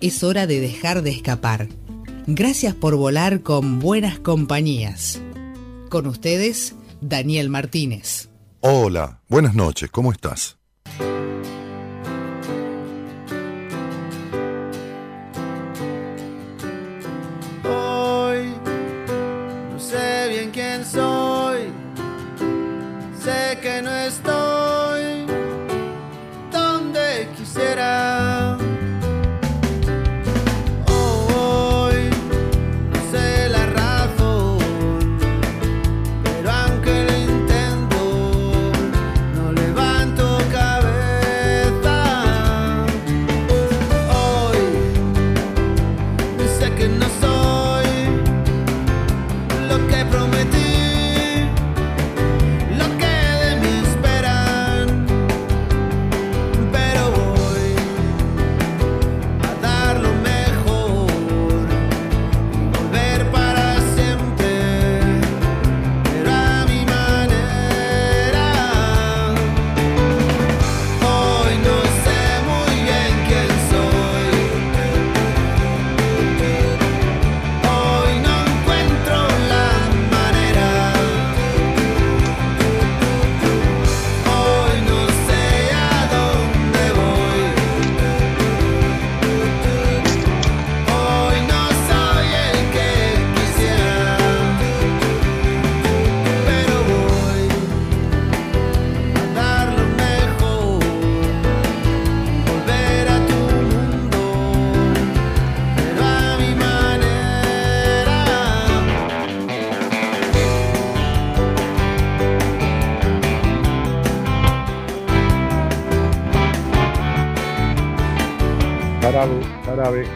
es hora de dejar de escapar. Gracias por volar con buenas compañías. Con ustedes, Daniel Martínez. Hola, buenas noches, ¿cómo estás?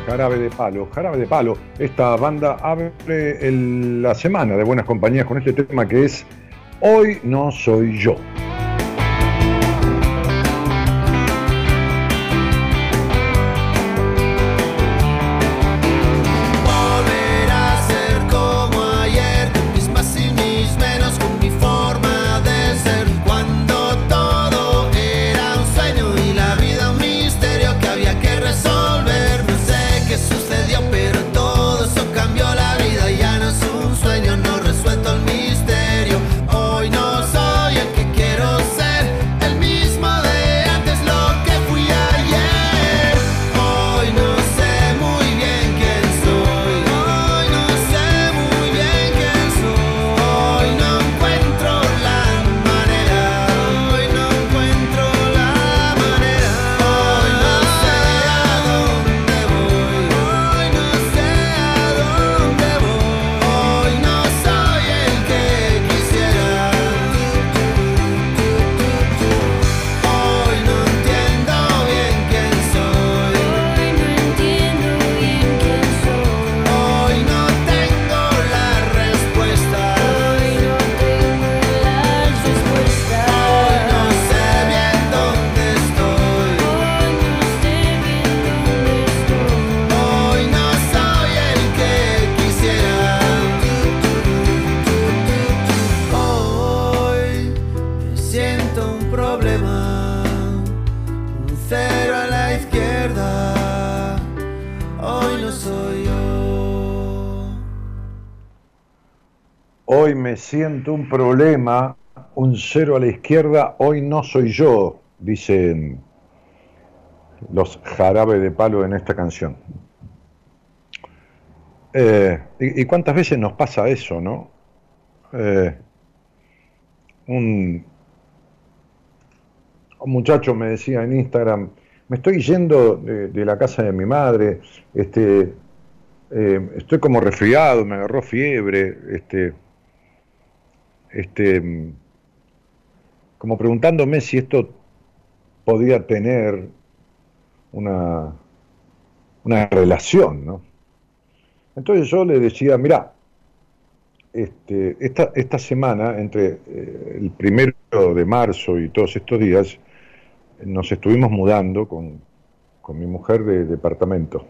Jarabe de Palo. Jarabe de Palo, esta banda abre la semana de Buenas Compañías con este tema que es Hoy no soy yo. Siento un problema, un cero a la izquierda, hoy no soy yo, dicen los jarabe de palo en esta canción. Eh, y, cuántas veces nos pasa eso, no? Eh, un, muchacho me decía en Instagram, me estoy yendo de, la casa de mi madre, este, eh, estoy como resfriado, me agarró fiebre, este, este, como preguntándome si esto podía tener una, una relación, ¿no? Entonces yo le decía, mira, este, esta, esta semana, entre eh, el primero de marzo y todos estos días, nos estuvimos mudando con, con mi mujer de departamento.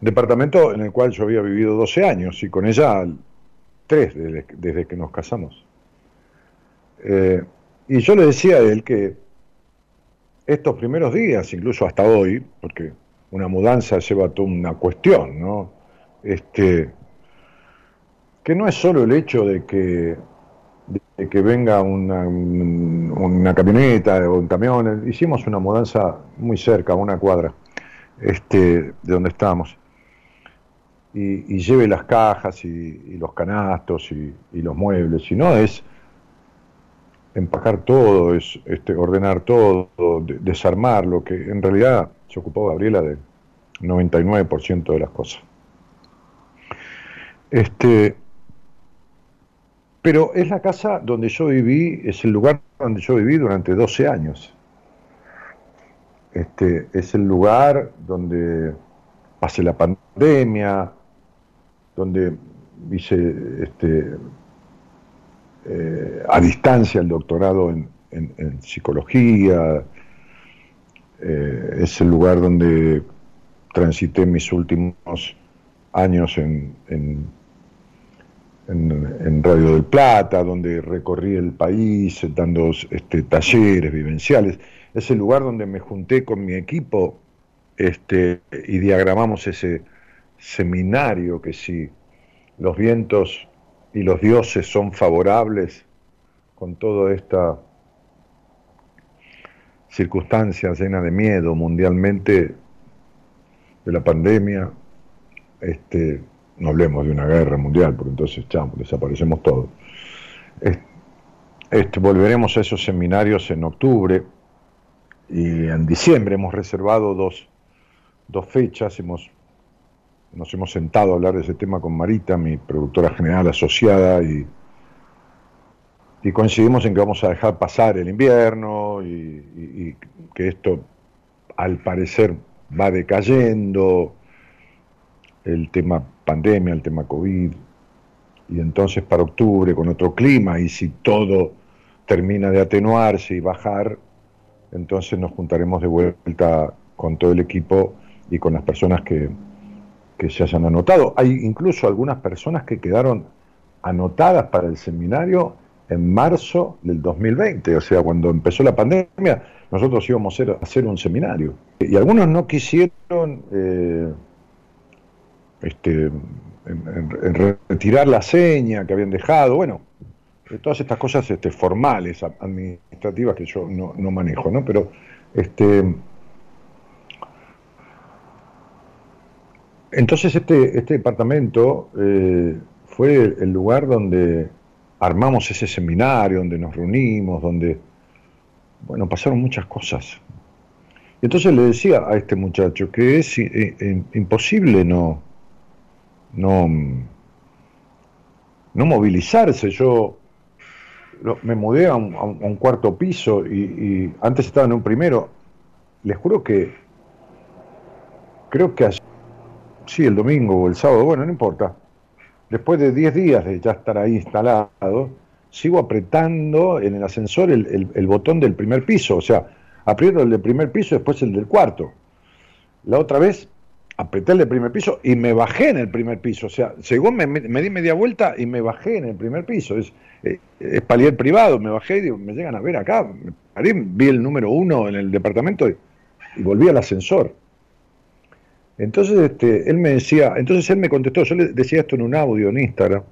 Departamento en el cual yo había vivido 12 años y con ella tres desde, que nos casamos. Eh, y yo le decía a él que estos primeros días, incluso hasta hoy, porque una mudanza lleva toda una cuestión, ¿no? Este, que no es solo el hecho de que, de que venga una, una camioneta o un camión, hicimos una mudanza muy cerca, una cuadra, este, de donde estábamos y, lleve las cajas y, los canastos y, los muebles, sino es empacar todo, es este, ordenar todo, desarmar lo que en realidad se ocupó Gabriela del 99% de las cosas. Este, pero es la casa donde yo viví, es el lugar donde yo viví durante 12 años. Este, es el lugar donde pasé la pandemia, donde hice este, eh, a distancia el doctorado en, psicología, eh, es el lugar donde transité mis últimos años en, en, Radio del Plata, donde recorrí el país dando este, talleres vivenciales. Es el lugar donde me junté con mi equipo este, y diagramamos ese, seminario que si los vientos y los dioses son favorables con toda esta circunstancia llena de miedo mundialmente de la pandemia, este, no hablemos de una guerra mundial, porque entonces chamo, desaparecemos todos. Este, volveremos a esos seminarios en octubre y en diciembre hemos reservado dos, dos fechas, hemos nos hemos sentado a hablar de ese tema con Marita, mi productora general asociada, y, y coincidimos en que vamos a dejar pasar el invierno y, que esto al parecer va decayendo, el tema pandemia, el tema COVID, y entonces para octubre con otro clima, y si todo termina de atenuarse y bajar, entonces nos juntaremos de vuelta con todo el equipo y con las personas que, que se hayan anotado. Hay incluso algunas personas que quedaron anotadas para el seminario en marzo del 2020, o sea, cuando empezó la pandemia, nosotros íbamos a hacer un seminario. Y algunos no quisieron eh, este, retirar la seña que habían dejado, bueno, todas estas cosas este, formales, administrativas que yo no, no manejo, ¿no? Pero este, Entonces este, este departamento eh, fue el lugar donde armamos ese seminario, donde nos reunimos, donde, bueno, pasaron muchas cosas. Y entonces le decía a este muchacho que es eh, eh, imposible no, no, no movilizarse. Yo me mudé a un, cuarto piso y, antes estaba en un primero. Les juro que creo que sí, el domingo o el sábado, bueno, no importa. Después de 10 días de ya estar ahí instalado, sigo apretando en el ascensor el, botón del primer piso, o sea, aprieto el del primer piso y después el del cuarto. La otra vez apreté el del primer piso y me bajé en el primer piso, o sea, según me, di media vuelta y me bajé en el primer piso. Es, eh, palier privado, me bajé y digo, me llegan a ver acá, vi el número uno en el departamento y volví al ascensor. Entonces este, él me decía, entonces él me contestó, yo le decía esto en un audio en Instagram,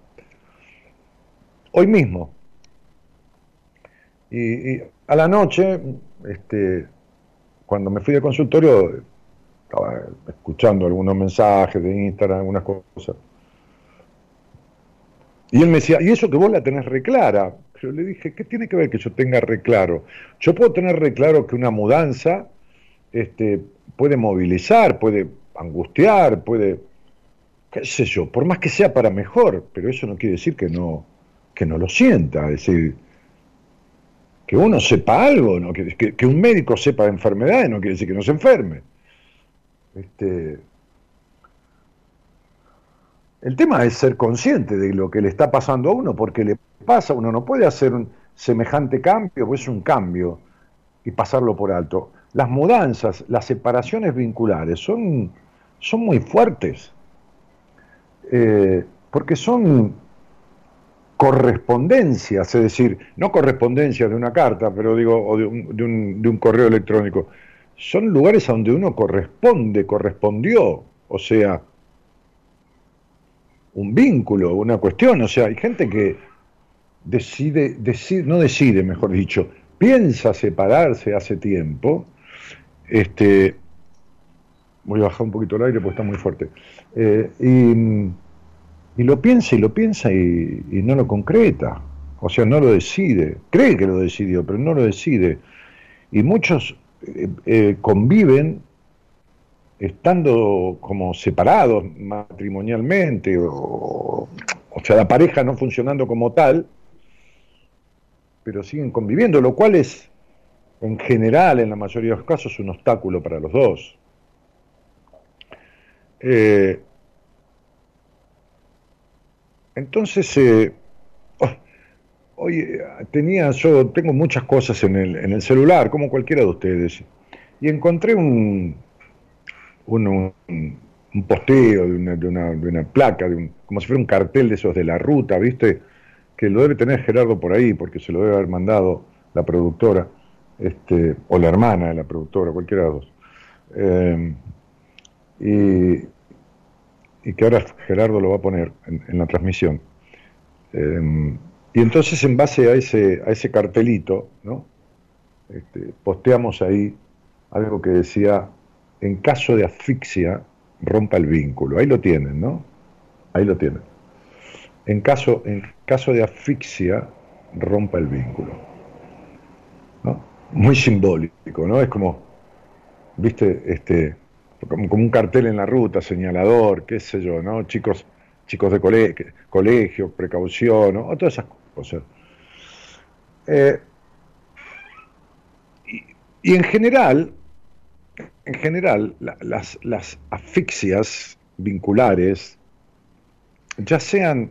hoy mismo. Y, a la noche, este, cuando me fui de consultorio, estaba escuchando algunos mensajes de Instagram, algunas cosas. Y él me decía, ¿y eso que vos la tenés reclara? Yo le dije, ¿qué tiene que ver que yo tenga reclaro? Yo puedo tener reclaro que una mudanza este, puede movilizar, puede angustiar, puede, qué sé yo, por más que sea para mejor, pero eso no quiere decir que no, que no lo sienta, es decir, que uno sepa algo, ¿no? que, que, un médico sepa de enfermedades no quiere decir que no se enferme. Este, el tema es ser consciente de lo que le está pasando a uno, porque le pasa, uno no puede hacer un semejante cambio, pues es un cambio, y pasarlo por alto. Las mudanzas, las separaciones vinculares son, son muy fuertes, eh, porque son correspondencias, es decir, no correspondencias de una carta, pero digo, o de un, correo electrónico, son lugares a donde uno corresponde, correspondió, o sea, un vínculo, una cuestión, o sea, hay gente que decide, decide, no decide, mejor dicho, piensa separarse hace tiempo, este, voy a bajar un poquito el aire porque está muy fuerte, eh, y, lo piensa y lo piensa y, no lo concreta, o sea, no lo decide, cree que lo decidió, pero no lo decide. Y muchos eh, eh, conviven estando como separados matrimonialmente, o, o sea, la pareja no funcionando como tal, pero siguen conviviendo, lo cual es, en general, en la mayoría de los casos, un obstáculo para los dos. Eh, entonces, eh, Oye, tenía, yo tengo muchas cosas en el, en el celular, como cualquiera de ustedes, y encontré un, un, un, posteo de una, de una, de una placa, de como si fuera un cartel de esos de la ruta, ¿viste? Que lo debe tener Gerardo por ahí, porque se lo debe haber mandado la productora, este, o la hermana de la productora, cualquiera de los dos. Eh, y, y, que ahora Gerardo lo va a poner en, la transmisión. Eh, y entonces en base a ese, cartelito, ¿no? Este, posteamos ahí algo que decía, en caso de asfixia, rompa el vínculo. Ahí lo tienen, ¿no? Ahí lo tienen. En caso, de asfixia, rompa el vínculo. Muy simbólico, ¿no? Es como, viste, este, como, como un cartel en la ruta, señalador, qué sé yo, ¿no? Chicos, chicos de colegio, precaución, ¿no? todas esas cosas. Eh, y, en general, en general, la, las, las asfixias vinculares, ya sean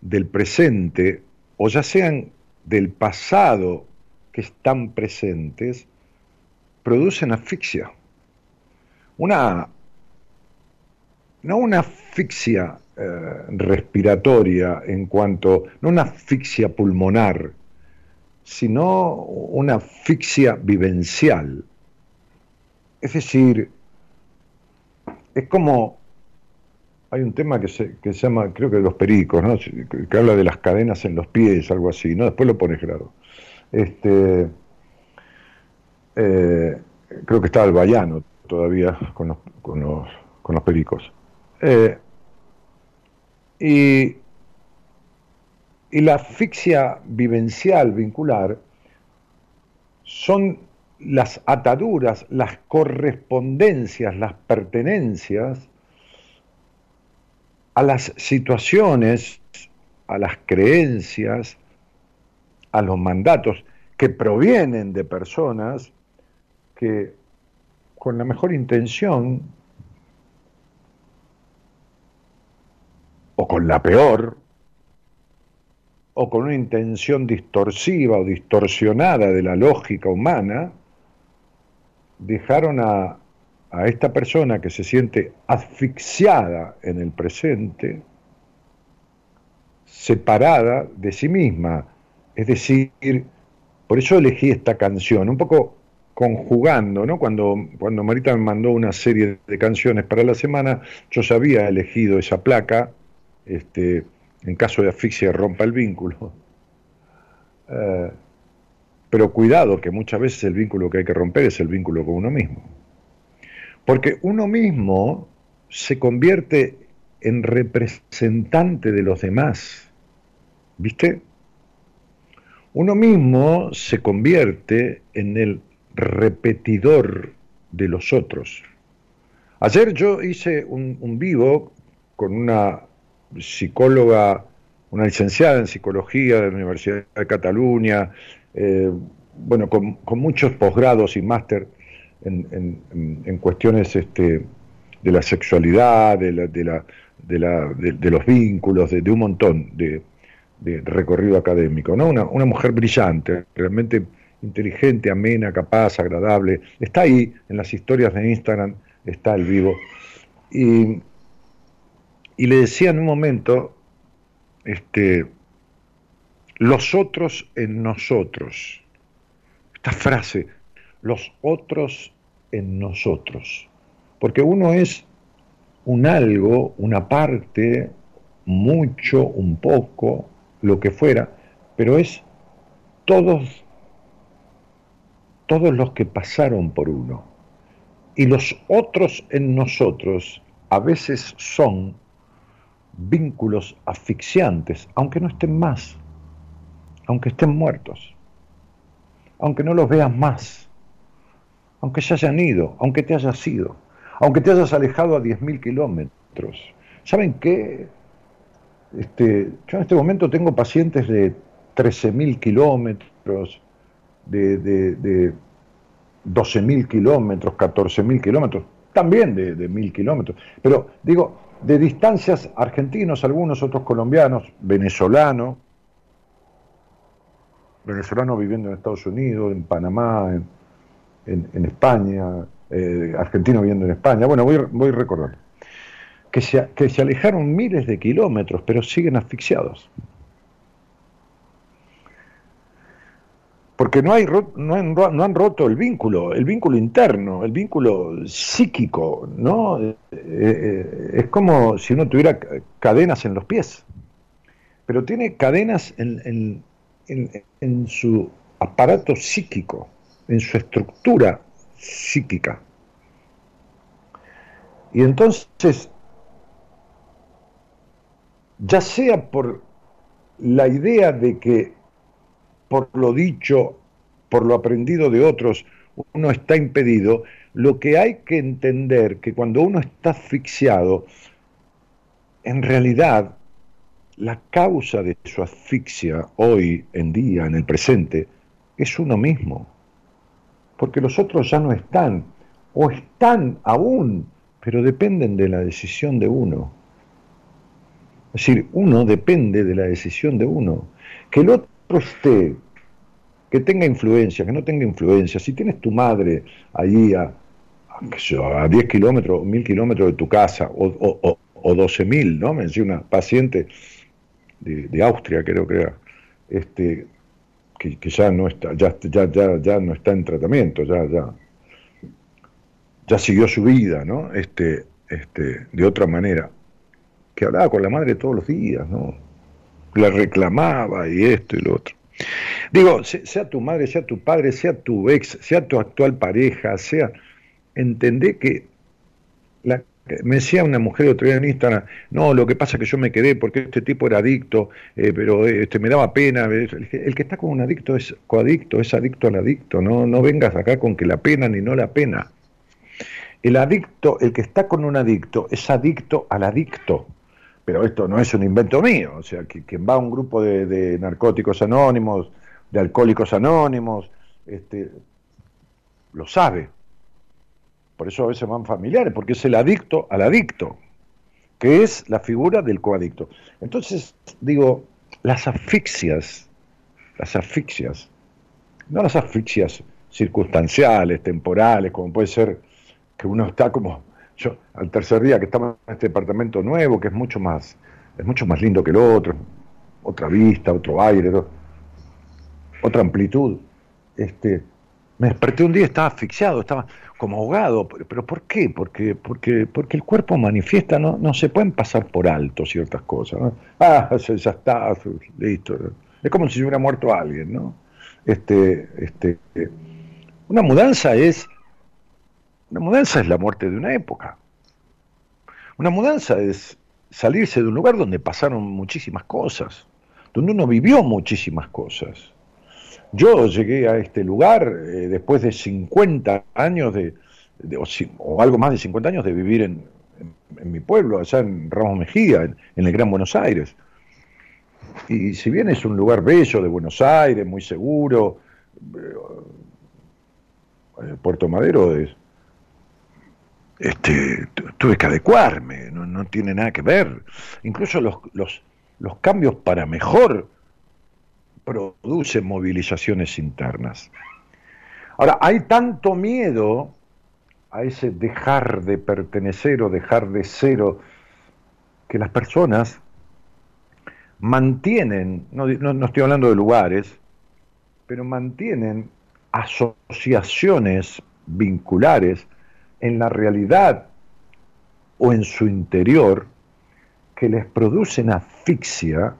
del presente o ya sean del pasado que están presentes, producen asfixia. Una, no una asfixia eh, respiratoria en cuanto, no una asfixia pulmonar, sino una asfixia vivencial. Es decir, es como, hay un tema que se, que se llama, creo que de los pericos, ¿no? que, habla de las cadenas en los pies, algo así, ¿no? Después lo pones claro. Este, eh, creo que está el Bayano todavía con los, pericos. Eh, y, y la asfixia vivencial, vincular, son las ataduras, las correspondencias, las pertenencias a las situaciones, a las creencias, a los mandatos que provienen de personas que con la mejor intención o con la peor, o con una intención distorsiva o distorsionada de la lógica humana, dejaron a, a esta persona que se siente asfixiada en el presente, separada de sí misma. Es decir, por eso elegí esta canción, un poco conjugando, ¿no? Cuando, cuando Marita me mandó una serie de canciones para la semana, yo ya había elegido esa placa este, en caso de asfixia rompa el vínculo. Eh, pero cuidado, que muchas veces el vínculo que hay que romper es el vínculo con uno mismo. Porque uno mismo se convierte en representante de los demás. ¿Viste? Uno mismo se convierte en el repetidor de los otros. Ayer yo hice un, vivo con una psicóloga, una licenciada en psicología de la Universidad de Cataluña, eh, bueno, con, muchos posgrados y máster en, cuestiones este, de la sexualidad, de, los vínculos, de, un montón de, recorrido académico. una mujer brillante, realmente inteligente, amena, capaz, agradable. Está ahí en las historias de Instagram, está el vivo. Y, y le decía en un momento, este, los otros en nosotros. Esta frase, los otros en nosotros. Porque uno es un algo, una parte, mucho, un poco, lo que fuera, pero es todos, todos los que pasaron por uno. Y los otros en nosotros a veces son vínculos asfixiantes, aunque no estén más, aunque estén muertos, aunque no los veas más, aunque se hayan ido, aunque te hayas ido, aunque te hayas alejado a 10.000 kilómetros. ¿Saben qué? Este, yo en este momento tengo pacientes de 13.000 kilómetros, de, de, de 12.000 kilómetros, 14.000 kilómetros, también de, de 1.000 kilómetros. Pero digo, de distancias argentinos, algunos otros colombianos, venezolanos, venezolanos viviendo en Estados Unidos, en Panamá, en, España, eh, argentinos viviendo en España, bueno, voy, voy recordando, que se, que se alejaron miles de kilómetros, pero siguen asfixiados. Porque no, hay, no, han, roto el vínculo, el vínculo interno, el vínculo psíquico, ¿no? Eh, eh, es como si uno tuviera cadenas en los pies, pero tiene cadenas en, en su aparato psíquico, en su estructura psíquica. Y entonces, ya sea por la idea de que por lo dicho, por lo aprendido de otros, uno está impedido, lo que hay que entender que cuando uno está asfixiado, en realidad la causa de su asfixia hoy en día, en el presente, es uno mismo. Porque los otros ya no están, o están aún, pero dependen de la decisión de uno. Es decir, uno depende de la decisión de uno. Que el otro esté, que tenga influencia, que no tenga influencia, si tienes tu madre allí a, a 10 kilómetros, 1000 kilómetros de tu casa, o, o, o 12.000, ¿no? Me decía una paciente de, Austria, creo que era, este, que, ya no está, ya, ya, ya, ya no está en tratamiento, ya, ya, ya siguió su vida, ¿no? Este, este, de otra manera, que hablaba con la madre todos los días, ¿no? La reclamaba y esto y lo otro. Digo, sea tu madre, sea tu padre, sea tu ex, sea tu actual pareja, sea, entendé que la, me decía una mujer otro día en Instagram, no, lo que pasa es que yo me quedé porque este tipo era adicto, eh, pero este, me daba pena. El que está con un adicto es coadicto, es adicto al adicto, no, no vengas acá con que la pena ni no la pena. El adicto, el que está con un adicto, es adicto al adicto pero esto no es un invento mío, o sea, que quien va a un grupo de, narcóticos anónimos, de alcohólicos anónimos, este, lo sabe. Por eso a veces van familiares, porque es el adicto al adicto, que es la figura del coadicto. Entonces, digo, las asfixias, las asfixias, no las asfixias circunstanciales, temporales, como puede ser que uno está como yo, al tercer día que estamos en este departamento nuevo, que es mucho más, es mucho más lindo que el otro, otra vista, otro aire, otra amplitud. Este, me desperté un día, estaba asfixiado, estaba como ahogado. ¿Pero por qué? Porque, porque, porque el cuerpo manifiesta, no, no se pueden pasar por alto ciertas cosas. Ah, ya está, listo. Es como si hubiera muerto alguien, ¿no? Este, este, una mudanza es una mudanza es la muerte de una época. Una mudanza es salirse de un lugar donde pasaron muchísimas cosas, donde uno vivió muchísimas cosas. Yo llegué a este lugar eh, después de 50 años de, o, algo más de 50 años de vivir en, mi pueblo, allá en Ramos Mejía, en, en, el Gran Buenos Aires. Y si bien es un lugar bello de Buenos Aires, muy seguro, eh, Puerto Madero es, este, tuve que adecuarme, no, tiene nada que ver. Incluso los, los, los cambios para mejor producen movilizaciones internas. Ahora, hay tanto miedo a ese dejar de pertenecer o dejar de ser, que las personas mantienen, no, no, estoy hablando de lugares, pero mantienen asociaciones vinculares en la realidad o en su interior que les producen asfixia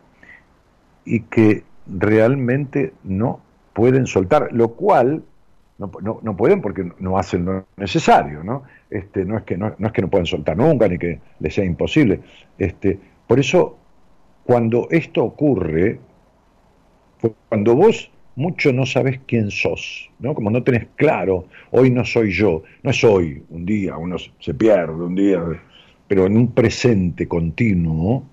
y que realmente no pueden soltar, lo cual no, no, pueden porque no hacen lo necesario, ¿no? Este, no, es que no, no, es que no puedan soltar nunca ni que les sea imposible. Este, por eso, cuando esto ocurre, cuando vos mucho no sabes quién sos, ¿no? Como no tenés claro, hoy no soy yo, no es hoy, un día, uno se pierde un día, pero en un presente continuo,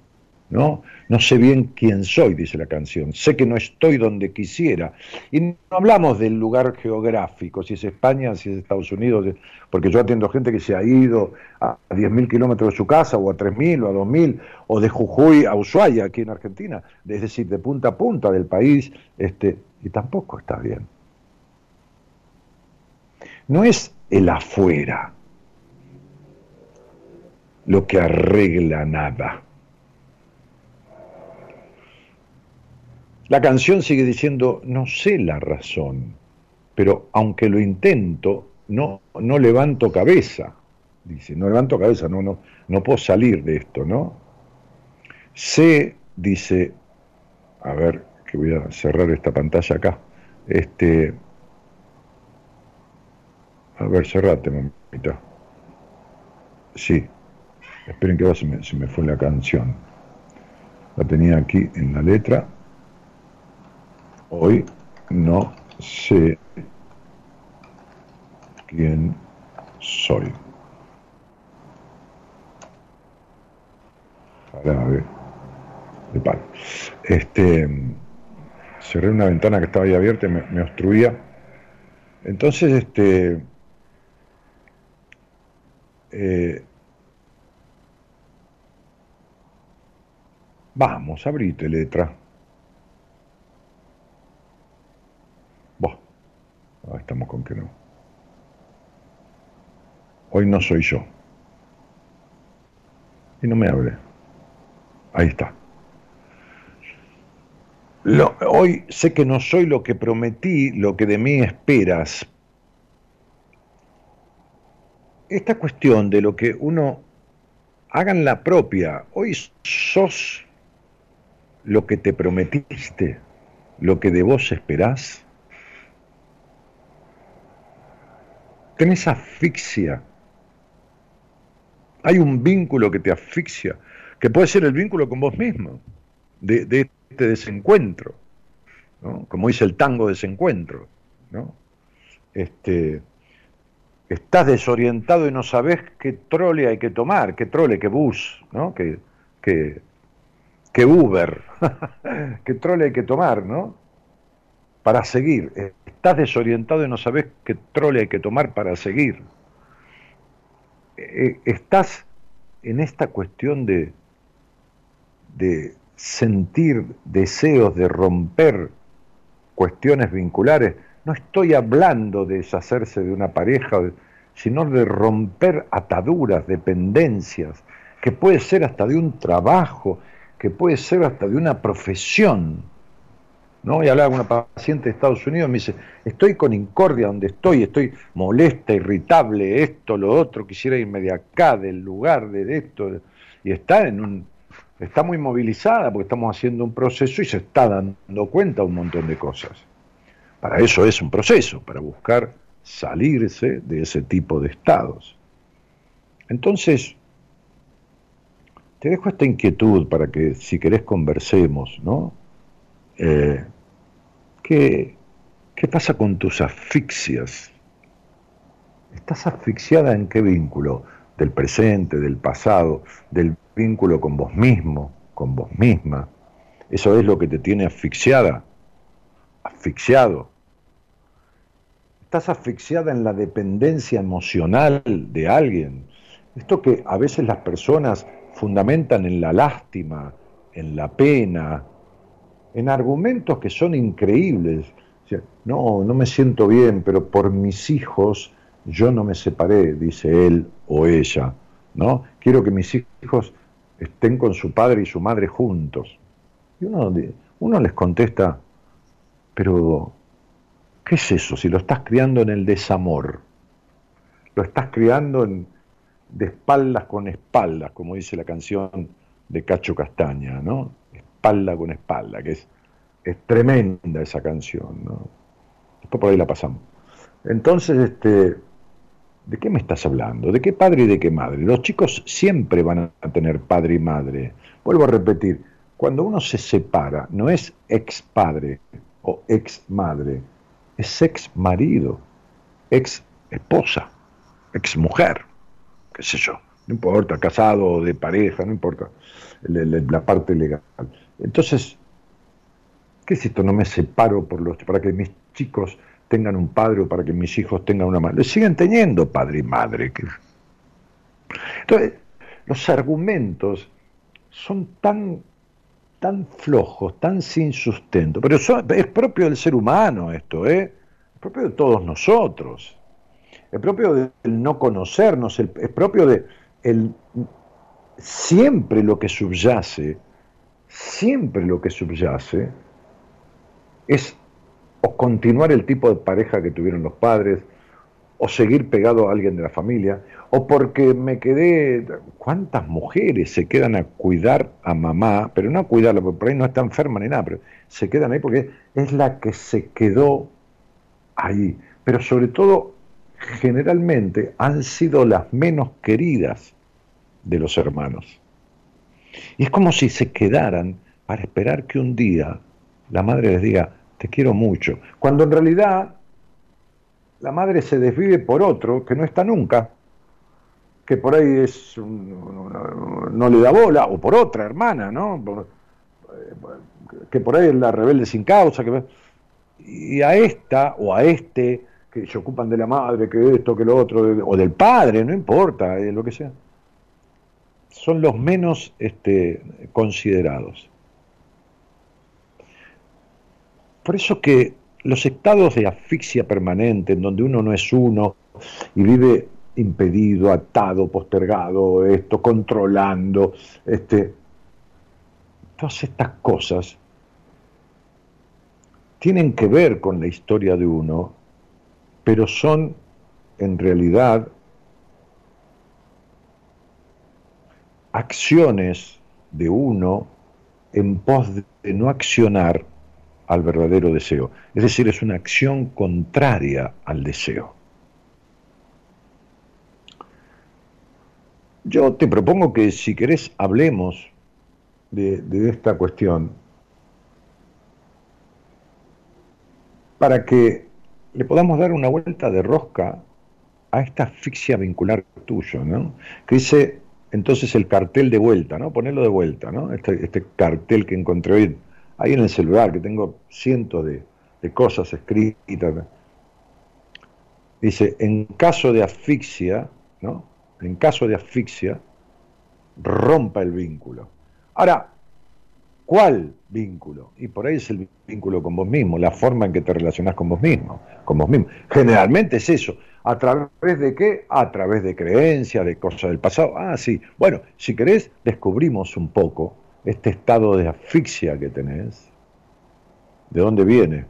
¿no? No sé bien quién soy, dice la canción. Sé que no estoy donde quisiera. Y no hablamos del lugar geográfico, si es España, si es Estados Unidos, porque yo atiendo gente que se ha ido a 10.000 kilómetros de su casa, o a 3.000, o a 2.000, o de Jujuy a Ushuaia, aquí en Argentina, es decir, de punta a punta del país, este, y tampoco está bien. No es el afuera lo que arregla nada La canción sigue diciendo, no sé la razón, pero aunque lo intento, no, no levanto cabeza. Dice, no levanto cabeza, no, no, no puedo salir de esto, ¿no? Sé, dice, a ver, voy a cerrar esta pantalla acá. Este, a ver, cerrate, mamita. Sí, esperen que va, se me, se me fue la canción. La tenía aquí en la letra. Hoy no sé quién soy. ver, de palo. Este, cerré una ventana que estaba ahí abierta y me, obstruía. Entonces, este, eh, vamos, abrite letra. estamos con que no. Hoy no soy yo. Y no me hable. Ahí está. Hoy sé que no soy lo que prometí, lo que de mí esperas. Esta cuestión de lo que uno hagan la propia, hoy sos lo que te prometiste, lo que de vos esperás. tenés asfixia. Hay un vínculo que te asfixia, que puede ser el vínculo con vos mismo, desencuentro, como dice el tango desencuentro. ¿no? Este, estás desorientado y no sabes qué trole hay que tomar, qué trole, qué bus, ¿no? qué, qué, qué Uber, qué trole hay que tomar, ¿no? Para seguir estás desorientado y no sabes qué trole hay que tomar para seguir. Eh, estás en esta cuestión de, de sentir deseos de romper cuestiones vinculares. No estoy hablando de deshacerse de una pareja, sino de romper ataduras, dependencias, que puede ser hasta de un trabajo, que puede ser hasta de una profesión ¿no? Y hablaba con una paciente de Estados Unidos, me dice, estoy con incordia donde estoy, estoy molesta, irritable, esto, lo otro, quisiera irme de acá, del lugar, de esto, y está en un, está muy movilizada porque estamos haciendo un proceso y se está dando cuenta un montón de cosas. Para eso es un proceso, para buscar salirse de ese tipo de estados. Entonces, te dejo esta inquietud para que si querés conversemos, ¿no? Eh, ¿Qué, pasa con tus asfixias? ¿Estás asfixiada en qué vínculo? ¿Del presente, del pasado, del vínculo con vos mismo, con vos misma? ¿Eso es lo que te tiene asfixiada? ¿Asfixiado? estás asfixiada en la dependencia emocional de alguien. Esto que a veces las personas fundamentan en la lástima, en la pena, en argumentos que son increíbles. no, no me siento bien, pero por mis hijos yo no me separé, dice él o ella. ¿no? Quiero que mis hijos estén con su padre y su madre juntos. Y uno, uno les contesta, pero ¿qué es eso? Si lo estás criando en el desamor, lo estás criando en, de espaldas con espaldas, como dice la canción de Cacho Castaña, ¿no? Espalda con espalda, que es, es tremenda esa canción, ¿no? Después por ahí la pasamos. Entonces, este, ¿de qué me estás hablando? ¿De qué padre y de qué madre? Los chicos siempre van a tener padre y madre. Vuelvo a repetir, cuando uno se separa, no es ex padre o ex madre, es ex marido, ex esposa, ex mujer qué sé yo, no importa, casado o de pareja, no importa la, parte legal. Entonces, ¿qué es esto? No me separo por los, para que mis chicos tengan un padre o para que mis hijos tengan una madre. Siguen teniendo padre y madre. Entonces, los argumentos son tan, tan flojos, tan sin sustento, pero es propio del ser humano esto, ¿eh? es propio de todos nosotros es propio del no conocernos, es propio de el, siempre lo que subyace, siempre lo que subyace es o continuar el tipo de pareja que tuvieron los padres, o seguir pegado a alguien de la familia, o porque me quedé, ¿cuántas mujeres se quedan a cuidar a mamá, pero no a cuidarla, porque por ahí no está enferma ni nada, pero se quedan ahí porque es la que se quedó ahí, pero sobre todo generalmente han sido las menos queridas de los hermanos. Y es como si se quedaran para esperar que un día la madre les diga, te quiero mucho, cuando en realidad la madre se desvive por otro que no está nunca, que por ahí es no le da bola, o por otra hermana, ¿no? que por ahí es la rebelde sin causa, que, y a esta o a este que se ocupan de la madre, que esto, que lo otro, o del padre, no importa, eh, lo que sea. Son los menos este, considerados. Por eso que los estados de asfixia permanente, en donde uno no es uno y vive impedido, atado, postergado, esto, controlando, este, todas estas cosas tienen que ver con la historia de uno pero son en realidad acciones de uno en pos de no accionar al verdadero deseo. Es decir, es una acción contraria al deseo. Yo te propongo que si querés hablemos de, esta cuestión para que le podamos dar una vuelta de rosca a esta asfixia vincular tuyo, ¿no? Que dice entonces el cartel de vuelta, ¿no? Ponerlo de vuelta, ¿no? Este, este, cartel que encontré hoy ahí en el celular, que tengo cientos de, de cosas escritas. Dice, en caso de asfixia, ¿no? En caso de asfixia, rompa el vínculo. Ahora, ¿Cuál vínculo? Y por ahí es el vínculo con vos mismo, la forma en que te relacionás con vos mismo, con vos mismo. Generalmente es eso. ¿A través de qué? A través de creencias, de cosas del pasado. Ah, sí. Bueno, si querés, descubrimos un poco este estado de asfixia que tenés. ¿De dónde viene?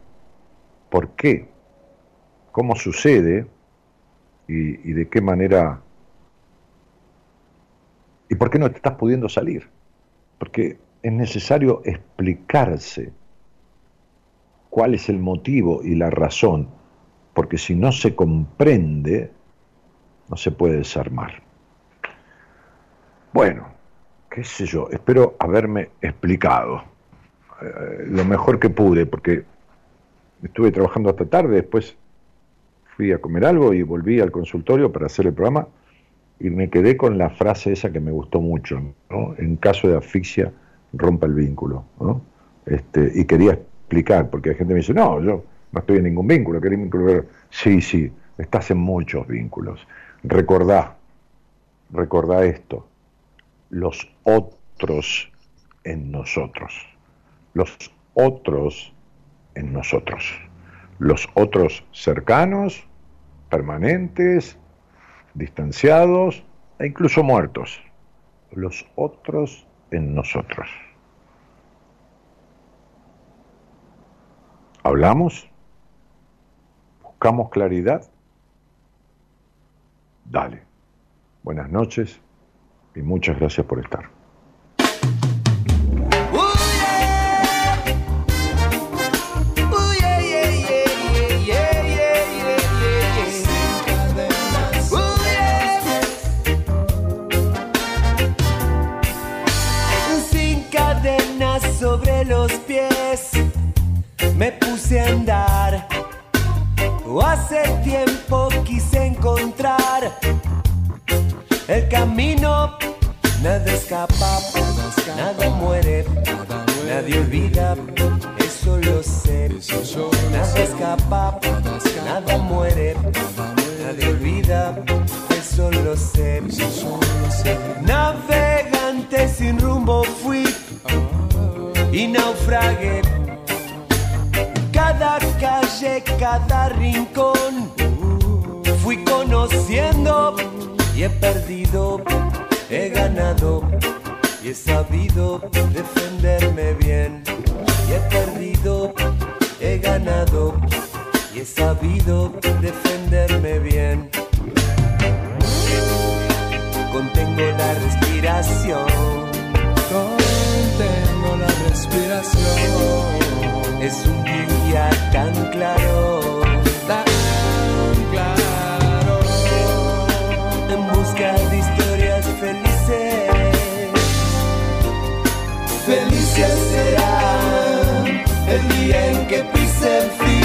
¿Por qué? ¿Cómo sucede? ¿Y, de qué manera? ¿Y por qué no te estás pudiendo salir? Porque es necesario explicarse cuál es el motivo y la razón, porque si no se comprende, no se puede desarmar. Bueno, qué sé yo, espero haberme explicado eh, lo mejor que pude, porque estuve trabajando hasta tarde, después fui a comer algo y volví al consultorio para hacer el programa y me quedé con la frase esa que me gustó mucho. En caso de asfixia, rompa el vínculo. Este, y quería explicar, porque hay gente que me dice, no, yo no estoy en ningún vínculo, ¿querés vínculo? Sí, sí, estás en muchos vínculos. Recordá, recordá esto, los otros en nosotros, los otros en nosotros, los otros cercanos, permanentes, distanciados e incluso muertos, los otros en nosotros. ¿Hablamos? ¿Buscamos claridad? Dale. Buenas noches y muchas gracias por estar. Cadenas sobre los pies, me puse a andar. Hace tiempo quise encontrar el camino, nada escapa, nada muere, nadie olvida, eso lo sé. Nada escapa, nada muere, nadie olvida, eso lo sé. Navegante sin rumbo fui y naufragué. Cada calle, cada rincón, fui conociendo y he perdido, he ganado y he sabido defenderme bien. Y he perdido, he ganado y he sabido defenderme bien. Contengo la respiración, Contengo la respiración. es un día tan claro. En busca de historias felices. Felices será el día en que pisen firme.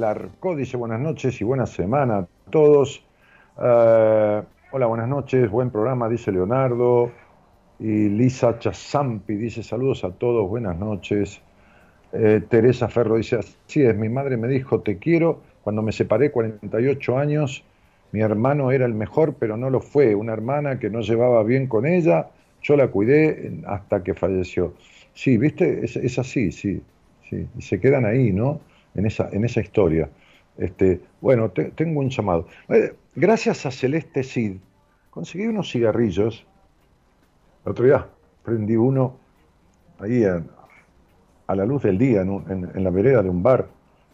Alarcó dice buenas noches y buena semana a todos. Eh, hola, buenas noches, buen programa, dice Leonardo. Y Lisa Chazampi dice saludos a todos, buenas noches. Eh, Teresa Ferro dice, así es, mi madre me dijo, te quiero, cuando me separé 48 años, mi hermano era el mejor, pero no lo fue, una hermana que no llevaba bien con ella, yo la cuidé hasta que falleció. Sí, viste, es, es así, sí, sí, y se quedan ahí, ¿no? En esa, en esa historia. Este, bueno, te- tengo un llamado. Eh, gracias a Celeste Cid, conseguí unos cigarrillos. El otro día prendí uno ahí a, la luz del día en, en- la vereda de un bar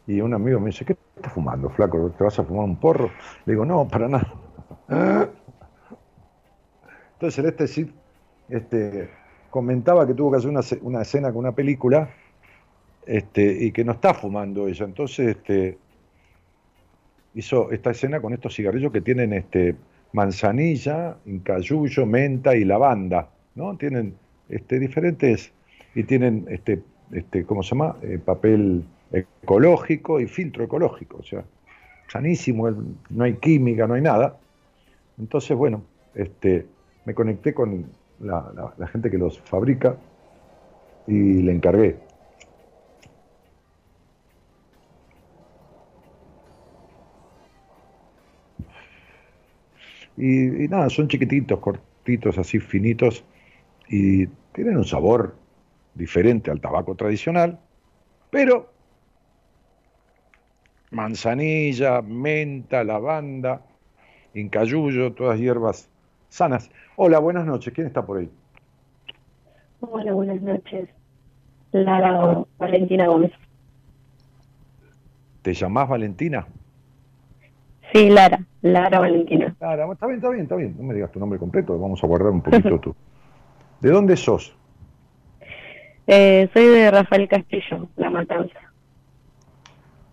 y un amigo me dice, ¿qué estás fumando, flaco? ¿Te vas a fumar un porro? Le digo, no, para nada. Entonces Celeste Cid este, comentaba que tuvo que hacer una, una escena con una película este, y que no está fumando ella. Entonces este, hizo esta escena con estos cigarrillos que tienen este, manzanilla, incayuyo, menta y lavanda. ¿no? Tienen este, diferentes y tienen, este, este, ¿cómo se llama? Eh, papel ecológico y filtro ecológico. O sea, sanísimo, no hay química, no hay nada. Entonces, bueno, este, me conecté con la, la- la gente que los fabrica y le encargué. Y, y nada, son chiquititos, cortitos, así finitos, y tienen un sabor diferente al tabaco tradicional, Pero manzanilla, menta, lavanda, incayuyo, todas hierbas sanas. Hola, buenas noches. ¿Quién está por ahí? Hola, buenas noches. Lara Valentina Gómez. ¿Te llamás Valentina? Sí, Lara, Lara Valentina. Lara, está bien, está bien, está bien. No me digas tu nombre completo, vamos a guardar un poquito tú. ¿De dónde sos? Eh, soy de Rafael Castillo, La Matanza.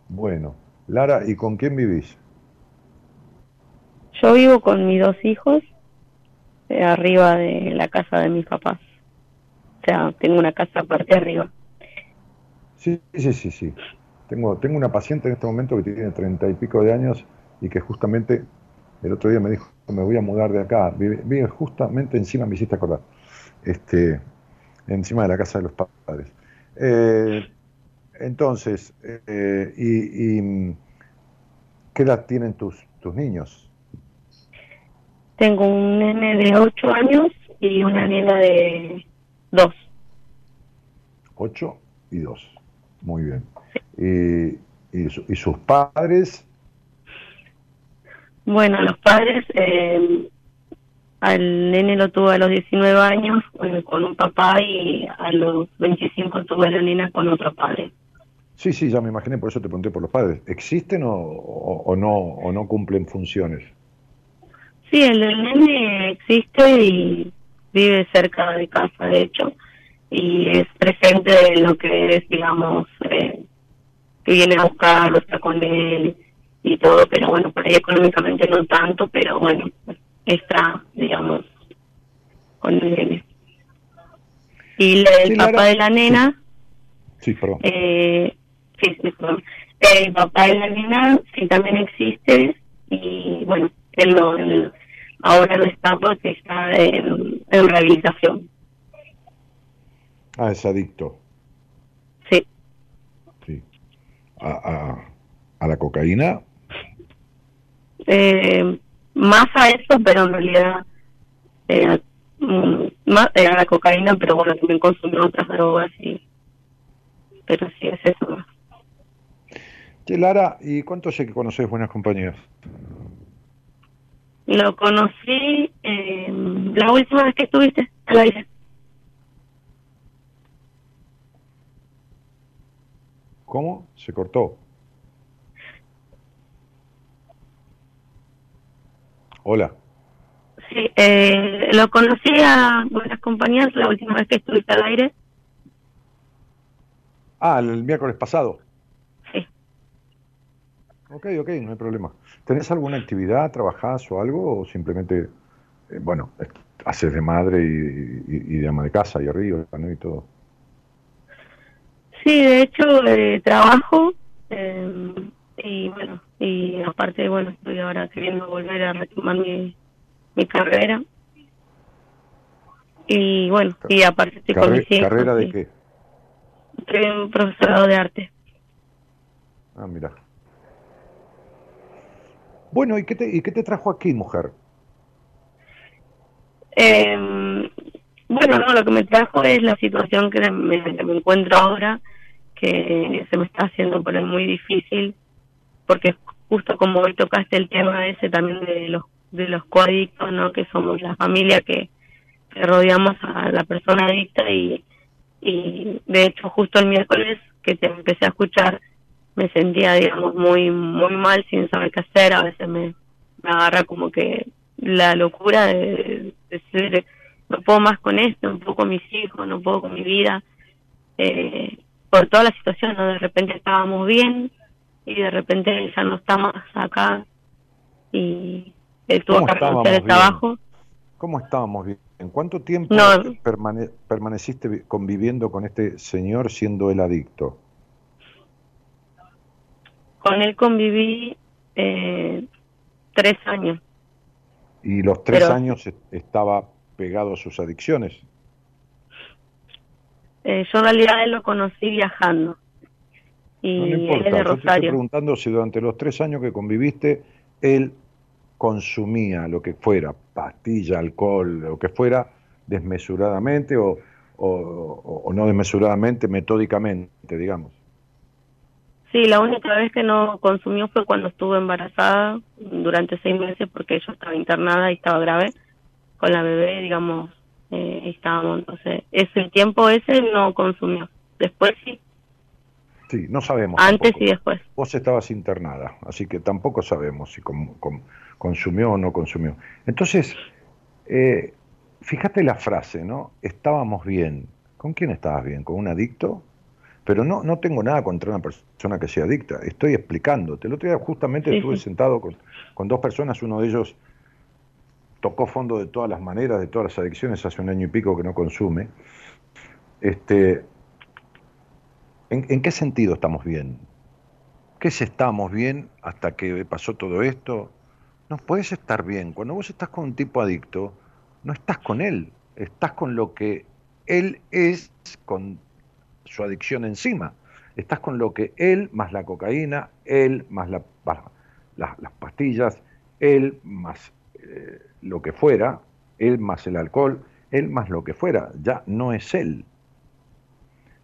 Bueno, Lara, ¿y con quién vivís? Yo vivo con mis dos hijos eh, arriba de la casa de mis papás. O sea, tengo una casa aparte arriba. Sí, sí, sí, sí. Tengo, tengo una paciente en este momento que tiene treinta y pico de años y que justamente el otro día me dijo, me voy a mudar de acá. Vive, vive justamente encima, me hiciste acordar, este, encima de la casa de los padres. Eh, entonces, eh, y, y, ¿qué edad tienen tus, tus niños? Tengo un nene de 8 años y una nena de 2. 8 y 2. Muy bien. ¿Y, y, y sus padres? Bueno, los padres, eh, al nene lo tuve a los 19 años con un papá y a los 25 tuve a la nena con otro padre. Sí, sí, ya me imaginé, por eso te pregunté por los padres. ¿Existen o, o- o no, o no cumplen funciones? Sí, el del nene existe y vive cerca de casa, de hecho, y es presente de lo que es, digamos, eh, que viene a buscarlo, está con él y todo, pero bueno, por ahí económicamente no tanto, pero bueno, está, digamos, con el nene. Y el Sí, papá Lara, de la nena, Sí, perdón. eh, sí, sí, perdón. El papá de la nena sí también existe y bueno, él no, él ahora no está porque está en, en rehabilitación. Ah, es adicto, Sí, sí. ¿A, a, a la cocaína? Eh, más a eso, pero en realidad eh, mm, más eh, a la cocaína, pero bueno, también consume otras drogas y pero sí es eso más. Che, Lara, ¿y cuánto sé que conoces buenas compañías? Lo conocí eh, la última vez que estuviste al aire. ¿Cómo? Se cortó. Hola. Sí, eh, lo conocí a buenas compañías la última vez que estuviste al aire. Ah, el, el miércoles pasado. Sí. Ok, ok, no hay problema. ¿Tenés alguna actividad, trabajás o algo? ¿O simplemente, eh, bueno, haces de madre y, y- y de ama de casa y arriba ¿no? y todo? Sí, de hecho eh, trabajo eh, y bueno, y aparte, bueno, estoy ahora queriendo volver a retomar mi, mi carrera. Y bueno, y aparte estoy con Carre- mis hijos. ¿Carrera de qué? Estoy en profesorado de arte. Ah, mira. Bueno, ¿y qué te, y qué te trajo aquí, mujer? Eh, bueno, no, lo que me trajo es la situación que me, que me encuentro ahora, que se me está haciendo por ahí muy difícil, porque justo como hoy tocaste el tema ese también de los de los coadictos, ¿no? Que somos la familia que, rodeamos a la persona adicta y, y de hecho justo el miércoles que te empecé a escuchar me sentía, digamos, muy muy mal sin saber qué hacer, a veces me, me agarra como que la locura de, de decir no puedo más con esto, no puedo con mis hijos, no puedo con mi vida, eh, por toda la situación, ¿no? De repente estábamos bien y de repente ya no estamos acá y él tuvo ¿Cómo que renunciar bien? trabajo. ¿Cómo estábamos bien? ¿En cuánto tiempo No. permane- permaneciste vi- conviviendo con este señor siendo el adicto? Con él conviví eh, tres años. Y los tres Pero- años est- estaba pegado a sus adicciones. Eh, yo en realidad él lo conocí viajando. Y No él es de Yo te estoy Rosario. preguntando si durante los tres años que conviviste, él consumía lo que fuera, pastilla, alcohol, lo que fuera, desmesuradamente o, o- no desmesuradamente, metódicamente, digamos. Sí, la única vez que no consumió fue cuando estuve embarazada durante seis meses porque yo estaba internada y estaba grave con la bebé, digamos, eh, estábamos, entonces, ese tiempo ese no consumió. Después sí. Sí, no sabemos. Antes tampoco. y después. Vos estabas internada, así que tampoco sabemos si consumió o no consumió. Entonces, eh, fíjate la frase, ¿no? Estábamos bien. ¿Con quién estabas bien? ¿Con un adicto? Pero no, no tengo nada contra una persona que sea adicta. Estoy explicándote. El otro día justamente Sí, estuve sí. sentado con, con dos personas, uno de ellos tocó fondo de todas las maneras, de todas las adicciones, hace un año y pico que no consume. Este, ¿en, qué sentido estamos bien? ¿Qué es estamos bien hasta que pasó todo esto? No puedes estar bien. Cuando vos estás con un tipo adicto, no estás con él, estás con lo que él es, con su adicción encima. Estás con lo que él más la cocaína, él más la- las pastillas, él más eh, lo que fuera, él más el alcohol, él más lo que fuera, ya no es él.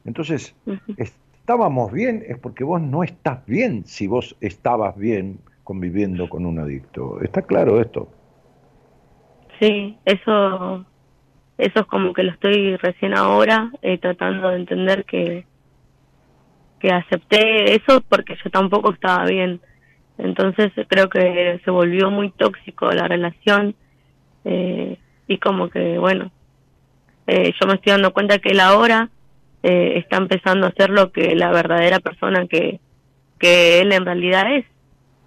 Entonces, estábamos bien es porque vos no estás bien si vos estabas bien conviviendo con un adicto. ¿Está claro esto? Sí, eso, eso es como que lo estoy recién ahora eh, tratando de entender que, que acepté eso porque yo tampoco estaba bien. Entonces creo que se volvió muy tóxico la relación eh, y como que, bueno, eh, yo me estoy dando cuenta que él ahora eh, está empezando a ser lo que la verdadera persona que, que él en realidad es.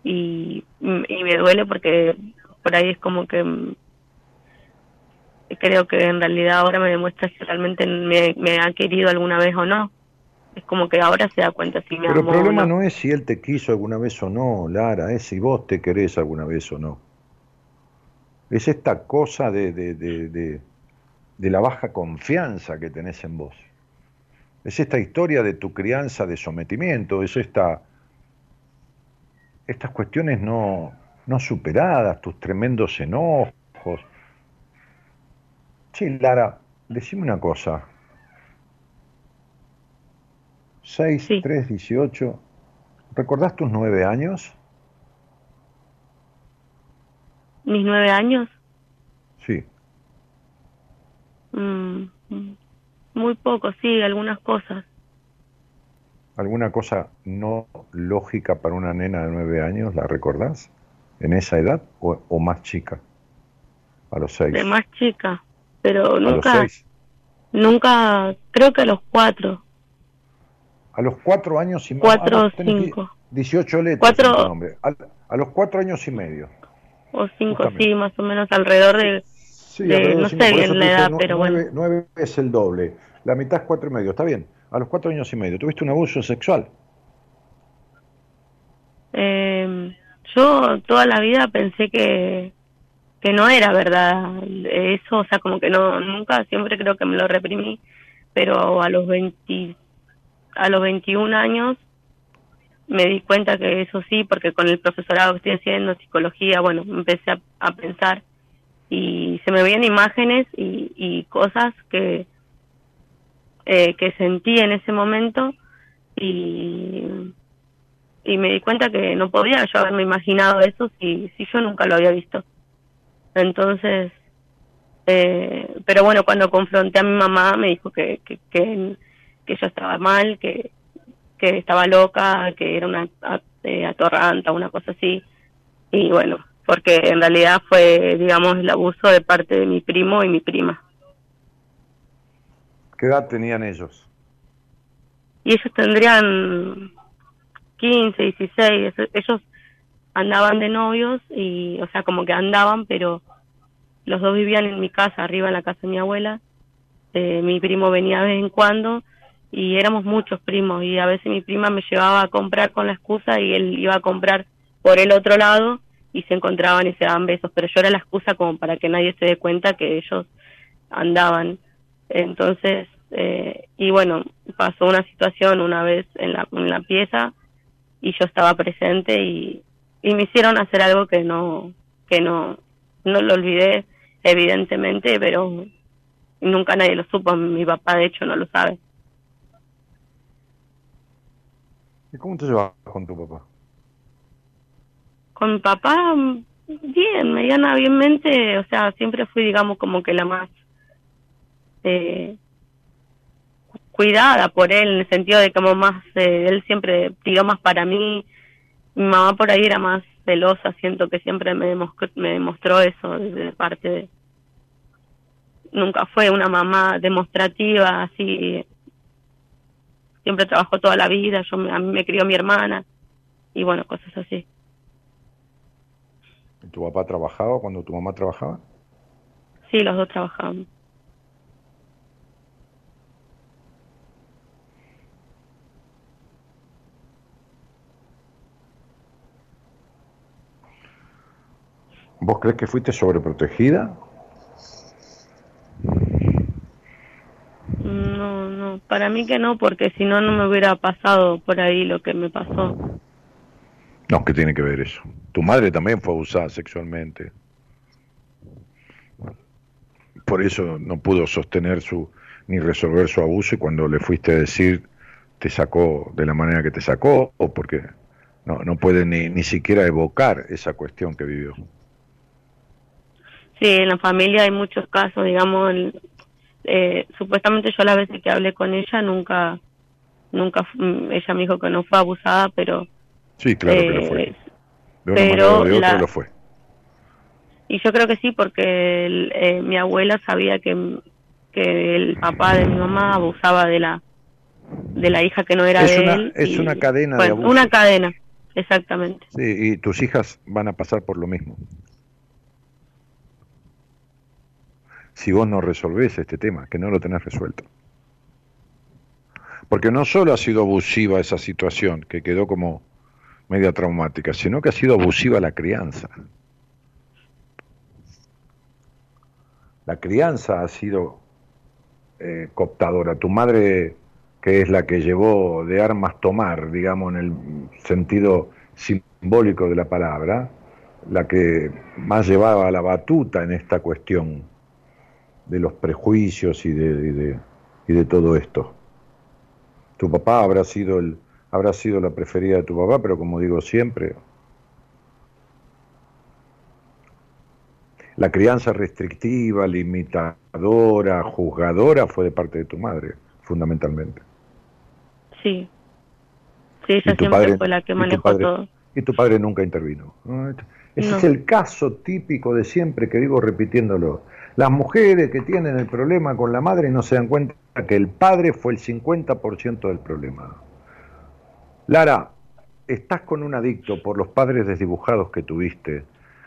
Y, y me duele porque por ahí es como que mm, creo que en realidad ahora me demuestra si realmente me, me ha querido alguna vez o no. Es como que ahora se da cuenta si me Pero el o problema no. no es si él te quiso alguna vez o no, Lara, es si vos te querés alguna vez o no. Es esta cosa de, de, de, de, de la baja confianza que tenés en vos. Es esta historia de tu crianza de sometimiento, es esta, estas cuestiones no, no superadas, tus tremendos enojos. Sí, Lara, decime una cosa. 6, Sí. 3, 18. ¿Recordás tus nueve años? Mis nueve años, Sí. mm, mm, muy poco, sí, algunas cosas. ¿Alguna cosa no lógica para una nena de nueve años? ¿La recordás? ¿En esa edad o, o más chica? A los seis. De más chica, pero a los nunca, seis. nunca, creo que a los cuatro, A los cuatro años y medio. Cuatro Ah, o cinco. 18 letras Cuatro-. A, a los cuatro años y medio. o cinco, Justamente. sí, más o menos alrededor de, Sí, De- no cinco, sé bien la edad, pero nueve, bueno. nueve es el doble. La mitad es cuatro y medio. Está bien. A los cuatro años y medio. ¿Tuviste un abuso sexual? Eh, yo toda la vida pensé que, que no era verdad eso, o sea, como que no, nunca, siempre creo que me lo reprimí, pero a los 20, a los 21 años me di cuenta que eso sí, porque con el profesorado que estoy haciendo, psicología, bueno, empecé a, a pensar y se me veían imágenes y, y cosas que, eh, que sentí en ese momento y y me di cuenta que no podía yo haberme imaginado eso si, si yo nunca lo había visto. Entonces, eh, pero bueno, cuando confronté a mi mamá me dijo que, que, que, que yo estaba mal, que, que estaba loca, que era una eh, atorranta, una cosa así. Y bueno, porque en realidad fue, digamos, el abuso de parte de mi primo y mi prima. ¿Qué edad tenían ellos? y ellos tendrían 15, 16, eso- ellos andaban de novios y, o sea, como que andaban, pero los dos vivían en mi casa, arriba en la casa de mi abuela. Eh, mi primo venía de vez en cuando y éramos muchos primos y a veces mi prima me llevaba a comprar con la excusa y él iba a comprar por el otro lado y se encontraban y se daban besos, pero yo era la excusa como para que nadie se dé cuenta que ellos andaban. Entonces, eh, y bueno, pasó una situación una vez en la, en la pieza y yo estaba presente y, y me hicieron hacer algo que no, que no, no lo olvidé, evidentemente, pero nunca nadie lo supo, mi papá de hecho no lo sabe. ¿Y cómo te llevas con tu papá? Con mi papá, bien, mediana, bienmente, o sea, siempre fui, digamos, como que la más eh, cuidada por él, en el sentido de como más, eh, él siempre tiró más para mí, mi mamá por ahí era más celosa, siento que siempre me demostró, me demostró eso de parte de... Nunca fue una mamá demostrativa, así, siempre trabajó toda la vida, yo a mí me crió mi hermana, y bueno, cosas así. ¿Y ¿Tu papá trabajaba cuando tu mamá trabajaba? Sí, los dos trabajamos. ¿Vos crees que fuiste sobreprotegida? No, no, para mí que no, porque si no, no me hubiera pasado por ahí lo que me pasó. No, ¿qué tiene que ver eso? Tu madre también fue abusada sexualmente. Por eso no pudo sostener su ni resolver su abuso y cuando le fuiste a decir te sacó de la manera que te sacó o porque no, no puede ni, ni siquiera evocar esa cuestión que vivió. Sí, en la familia hay muchos casos, digamos, el- eh, supuestamente yo las veces que hablé con ella nunca, nunca, mm, ella me dijo que no fue abusada, pero... Sí, claro que lo eh, fue. De una pero manera o de otra la- lo fue. Y yo creo que sí, porque el- eh, mi abuela sabía que, que el papá de mi mamá abusaba de la de la hija que no era Es de una- él. es y- una cadena de. Una cadena, exactamente. Sí, y tus hijas van a pasar por lo mismo. Si vos no resolvés este tema, que no lo tenés resuelto. Porque no solo ha sido abusiva esa situación, que quedó como media traumática, sino que ha sido abusiva la crianza. La crianza ha sido eh, cooptadora. Tu madre, que es la que llevó de armas tomar, digamos, en el sentido simbólico de la palabra, la que más llevaba la batuta en esta cuestión de los prejuicios y de, y de, y de todo esto. Tu papá habrá sido el habrá sido la preferida de tu papá, pero como digo siempre, la crianza restrictiva, limitadora, juzgadora fue de parte de tu madre, fundamentalmente. Sí. Sí, ella siempre padre- fue la que manejó padre- todo. Y tu padre nunca intervino. ¿no? Ese No. es el caso típico de siempre que digo repitiéndolo. Las mujeres que tienen el problema con la madre no se dan cuenta que el padre fue el 50% del problema. Lara, estás con un adicto por los padres desdibujados que tuviste.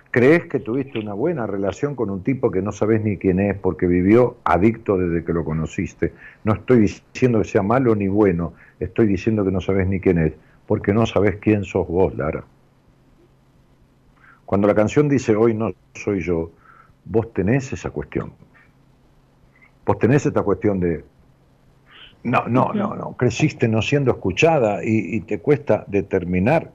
¿Crees que tuviste una buena relación con un tipo que no sabes ni quién es porque vivió adicto desde que lo conociste? No estoy diciendo que sea malo ni bueno, estoy diciendo que no sabes ni quién es, porque no sabes quién sos vos, Lara. Cuando la canción dice hoy no soy yo, vos tenés esa cuestión. Vos tenés esta cuestión de no, no, no, no, creciste no siendo escuchada y, y te cuesta determinar.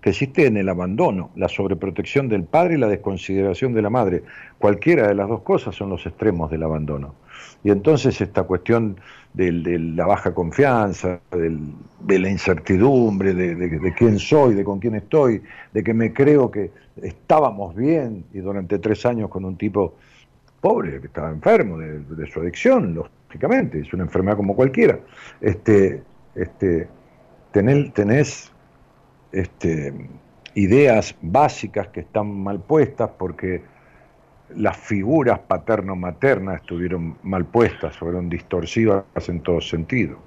Creciste en el abandono, la sobreprotección del padre y la desconsideración de la madre. Cualquiera de las dos cosas son los extremos del abandono. Y entonces esta cuestión de la baja confianza, del- de la incertidumbre, de, de- de quién soy, de con quién estoy, de que me creo que estábamos bien y durante tres años con un tipo pobre, que estaba enfermo de, de su adicción, lógicamente, es una enfermedad como cualquiera. Este, este, tenés, este, ideas básicas que están mal puestas porque las figuras paterno-maternas estuvieron mal puestas, fueron distorsivas en todo sentido.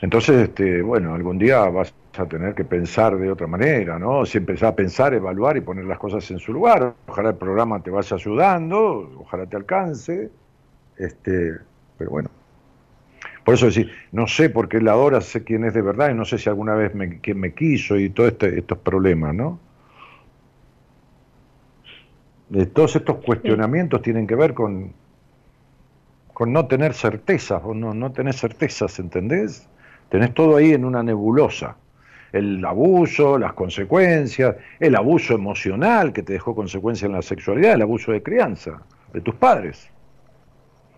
Entonces, este, bueno, algún día vas a tener que pensar de otra manera, ¿no? Si empezás a pensar, evaluar y poner las cosas en su lugar, ojalá el programa te vaya ayudando, ojalá te alcance, este, pero bueno. Por eso decir, no sé por qué la adora, sé quién es de verdad y no sé si alguna vez me, quién me quiso y todos este, estos problemas, ¿no? Eh, todos estos cuestionamientos tienen que ver con, con no tener certezas, o no, no tener certezas, ¿entendés? Tenés todo ahí en una nebulosa. El abuso, las consecuencias, el abuso emocional que te dejó consecuencias en la sexualidad, el abuso de crianza de tus padres.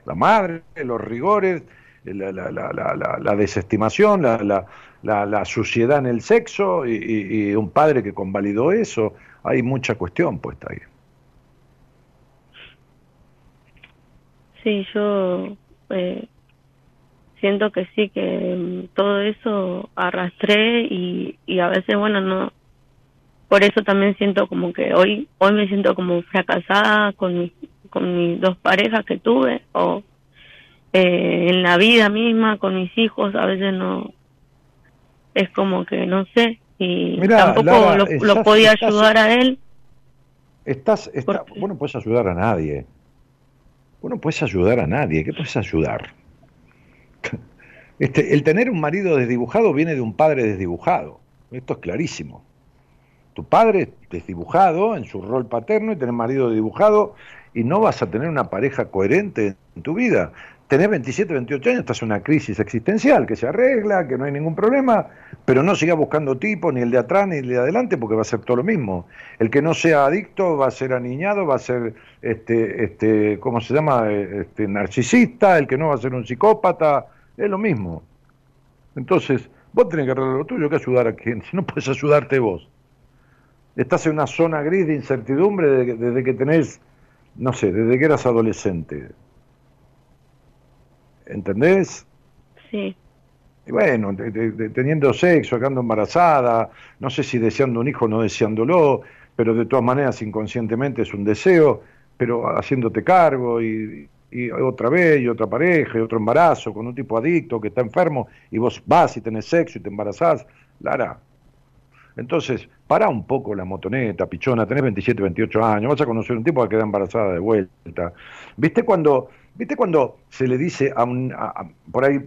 La madre, los rigores, la, la- la- la- desestimación, la, suciedad en el sexo y, y- y un padre que convalidó eso. Hay mucha cuestión puesta ahí. Sí, yo eh, siento que sí, que mm, todo eso arrastré y, y a veces, bueno, no. Por eso también siento como que hoy hoy me siento como fracasada con, mi- con mis dos parejas que tuve o eh, en la vida misma con mis hijos. A veces no. Es como que no sé. Y Mirá, tampoco Lara, lo, estás- podía estás- ayudar a él. Estás, está, vos no puedes ayudar a nadie. Vos no puedes ayudar a nadie. ¿Qué puedes ayudar? Este, el tener un marido desdibujado viene de un padre desdibujado. Esto es clarísimo. Tu padre es desdibujado en su rol paterno y tener marido desdibujado y no vas a tener una pareja coherente en tu vida. Tenés 27, 28 años, estás en una crisis existencial que se arregla, que no hay ningún problema, pero no sigas buscando tipo, ni el de atrás ni el de adelante, porque va a ser todo lo mismo. El que no sea adicto va a ser aniñado, va a ser, este, este, ¿cómo se llama? Eh, Este, narcisista, el que no va a ser un psicópata, es lo mismo. Entonces, vos tenés que arreglar lo tuyo, que ayudar a quien, si no puedes ayudarte vos. Estás en una zona gris de incertidumbre desde que tenés, no sé, desde que eras adolescente. ¿Entendés? Sí, Y bueno, te- teniendo sexo, quedando embarazada, no sé si deseando un hijo o no deseándolo, pero de todas maneras inconscientemente es un deseo, pero haciéndote cargo y, y otra vez y otra pareja y otro embarazo con un tipo adicto que está enfermo y vos vas y tenés sexo y te embarazás, Lara. Entonces, para un poco la motoneta, pichona, tenés 27, 28 años, vas a conocer un tipo que queda embarazada de vuelta. ¿Viste cuando, ¿viste cuando se le dice a un, a- a- por ahí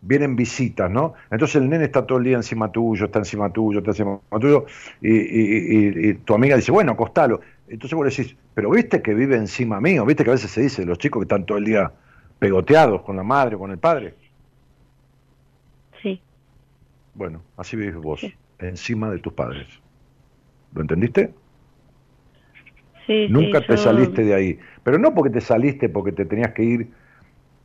vienen visitas, ¿no? Entonces el nene está todo el día encima tuyo, está encima tuyo, está encima tuyo, y, y- y- y tu amiga dice, bueno, acostalo. Entonces vos le decís, pero viste que vive encima mío, viste que a veces se dice, los chicos que están todo el día pegoteados con la madre, con el padre. sí, Bueno, así vivís vos, encima de tus padres. ¿Lo entendiste? sí. Nunca sí, te yo- saliste de ahí. Pero no porque te saliste porque te tenías que ir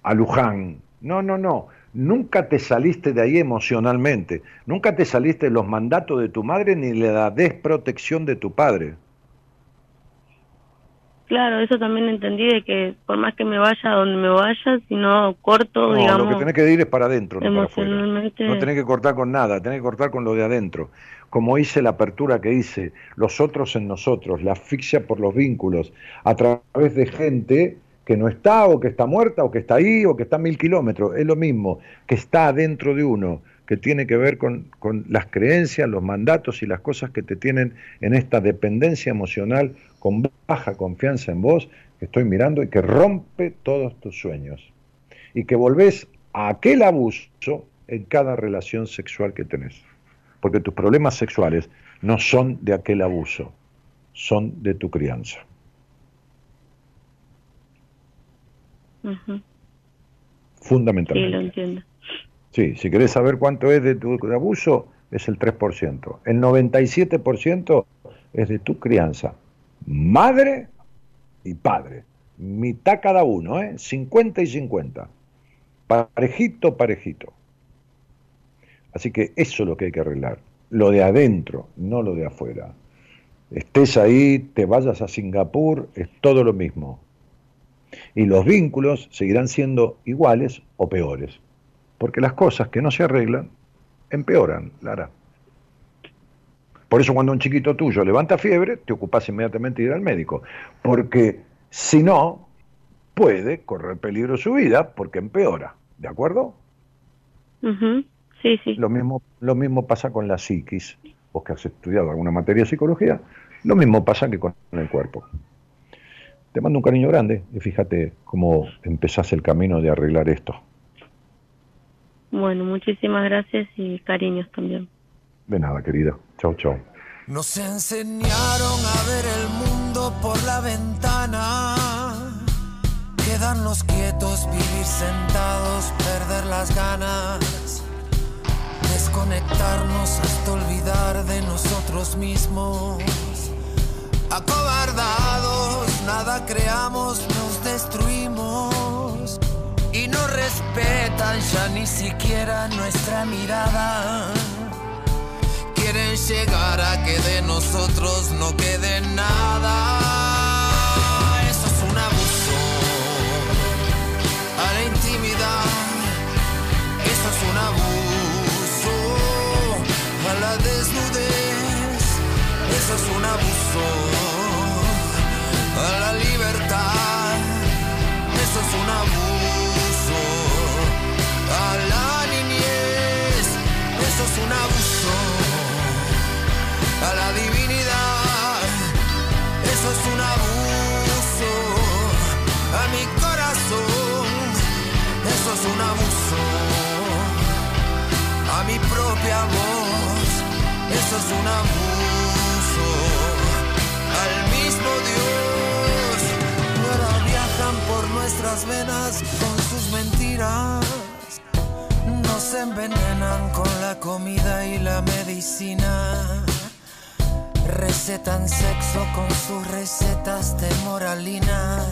a Luján. No, no, no. Nunca te saliste de ahí emocionalmente. Nunca te saliste de los mandatos de tu madre ni de la desprotección de tu padre. Claro, eso también entendí de que por más que me vaya a donde me vaya, si no corto, No, digamos, lo que tenés que ir es para adentro, no para afuera. No tenés que cortar con nada, tenés que cortar con lo de adentro. Como hice la apertura que hice, los otros en nosotros, la asfixia por los vínculos, a través de gente que no está o que está muerta o que está ahí o que está a mil kilómetros. Es lo mismo, que está adentro de uno, que tiene que ver con, con las creencias, los mandatos y las cosas que te tienen en esta dependencia emocional con baja confianza en vos, que estoy mirando y que rompe todos tus sueños. Y que volvés a aquel abuso en cada relación sexual que tenés. Porque tus problemas sexuales no son de aquel abuso, son de tu crianza. Ujú, Sí, Fundamentalmente. lo entiendo. Sí, si querés saber cuánto es de tu abuso, es el 3%. El 97% es de tu crianza. Madre y padre. Mitad cada uno, ¿eh? 50 y 50. Parejito, parejito. Así que eso es lo que hay que arreglar. Lo de adentro, no lo de afuera. Estés ahí, te vayas a Singapur, es todo lo mismo. Y los vínculos seguirán siendo iguales o peores. Porque las cosas que no se arreglan empeoran, Lara. Por eso cuando un chiquito tuyo levanta fiebre, te ocupas inmediatamente de ir al médico. Porque si no, puede correr peligro su vida porque empeora. ¿De acuerdo? Sí, sí. Lo mismo, lo mismo pasa con la psiquis. Vos que has estudiado alguna materia de psicología, lo mismo pasa que con el cuerpo. Te mando un cariño grande y fíjate cómo empezás el camino de arreglar esto. Bueno, muchísimas gracias y cariños también. De nada, querida. Chau, chau. Nos enseñaron a ver el mundo por la ventana. Quedarnos quietos, vivir sentados, perder las ganas. Desconectarnos hasta olvidar de nosotros mismos. Acobardados, nada creamos, nos destruimos. Y nos respetan ya ni siquiera nuestra mirada. Llegar a que de nosotros no quede nada. Eso es un abuso a la intimidad. Eso es un abuso a la desnudez. Eso es un abuso a la libertad. Eso es un abuso Eso es un abuso al mismo Dios. Ahora viajan por nuestras venas con sus mentiras. Nos envenenan con la comida y la medicina. Recetan sexo con sus recetas de moralina.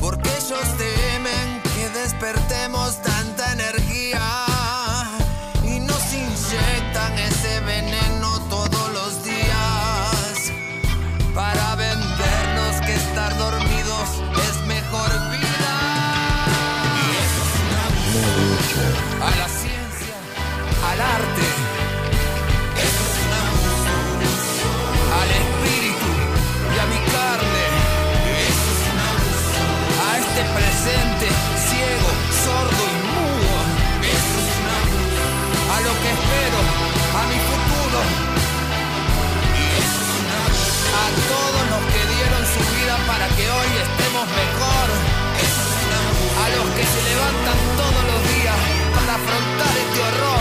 Porque ellos temen que despertemos mejor. A los que se levantan todos los días para afrontar este horror.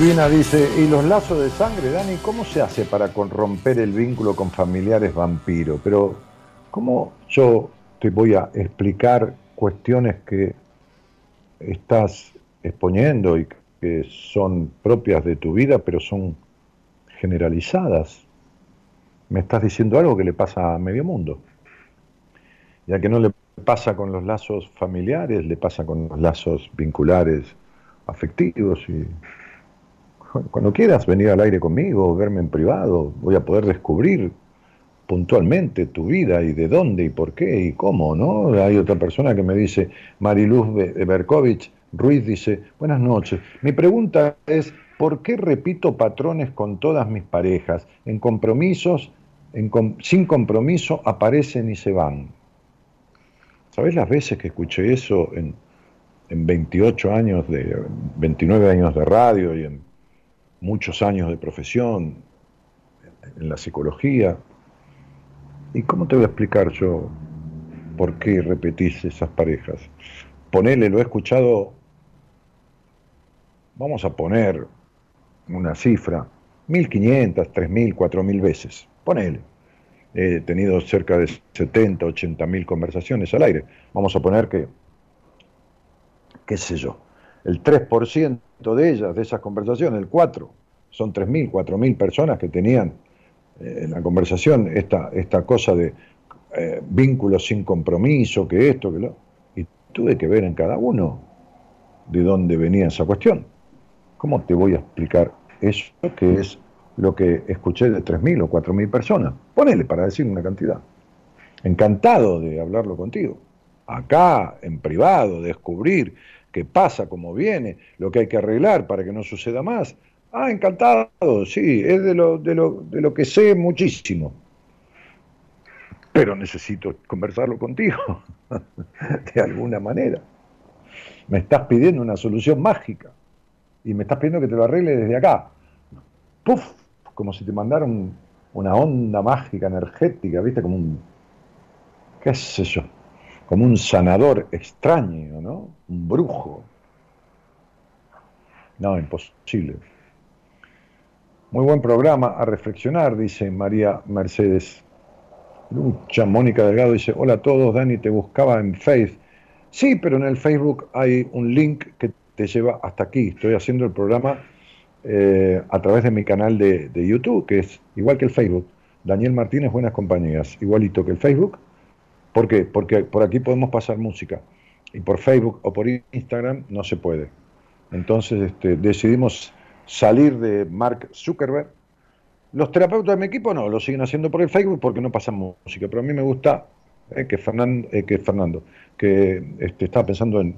Divina dice, ¿y los lazos de sangre, Dani? ¿Cómo se hace para con- romper el vínculo con familiares vampiros? Pero, ¿cómo yo te voy a explicar cuestiones que estás exponiendo y que son propias de tu vida, pero son generalizadas? Me estás diciendo algo que le pasa a medio mundo. Ya que no le pasa con los lazos familiares, le pasa con los lazos vinculares afectivos y cuando quieras venir al aire conmigo, verme en privado, voy a poder descubrir puntualmente tu vida y de dónde y por qué y cómo, ¿no? Hay otra persona que me dice, Mariluz Be- Berkovich Ruiz dice, buenas noches, mi pregunta es, ¿por qué repito patrones con todas mis parejas? En compromisos, en com- sin compromiso aparecen y se van. ¿Sabés las veces que escuché eso en, en 28 años de, 29 años de radio y en muchos años de profesión, en la psicología? ¿Y cómo te voy a explicar yo por qué repetís esas parejas? Ponele, lo he escuchado, vamos a poner una cifra, 1.500, 3.000, 4.000 veces. Ponele. He tenido cerca de 70, 80 mil conversaciones al aire. Vamos a poner que, qué sé yo, el 3% de ellas, de esas conversaciones, el 4, son 3.000, 4.000 personas que tenían eh, en la conversación esta, esta cosa de eh, vínculos sin compromiso, que esto, que lo... Y tuve que ver en cada uno de dónde venía esa cuestión. ¿Cómo te voy a explicar eso que es lo que escuché de 3.000 o 4.000 personas? Ponele para decir una cantidad. Encantado de hablarlo contigo. Acá, en privado, descubrir qué pasa, cómo viene, lo que hay que arreglar para que no suceda más. Ah, encantado, sí, es de lo, de lo, de lo que sé muchísimo. Pero necesito conversarlo contigo, de alguna manera. Me estás pidiendo una solución mágica y me estás pidiendo que te lo arregle desde acá. ¡Puf! Como si te mandaran una onda mágica, energética, ¿viste? Como un, qué sé yo, como un sanador extraño, ¿no? Un brujo. No, imposible. Muy buen programa a reflexionar, dice María Mercedes. Lucha, Mónica Delgado dice, hola a todos, Dani, te buscaba en Face. Sí, pero en el Facebook hay un link que te lleva hasta aquí. Estoy haciendo el programa eh, a través de mi canal de, de, YouTube, que es igual que el Facebook. Daniel Martínez, Buenas Compañías, igualito que el Facebook. ¿Por qué? Porque por aquí podemos pasar música y por Facebook o por Instagram no se puede. Entonces este, decidimos salir de Mark Zuckerberg. Los terapeutas de mi equipo no, lo siguen haciendo por el Facebook porque no pasan música, pero a mí me gusta eh, que, Fernando, eh, que Fernando, que este, estaba pensando en,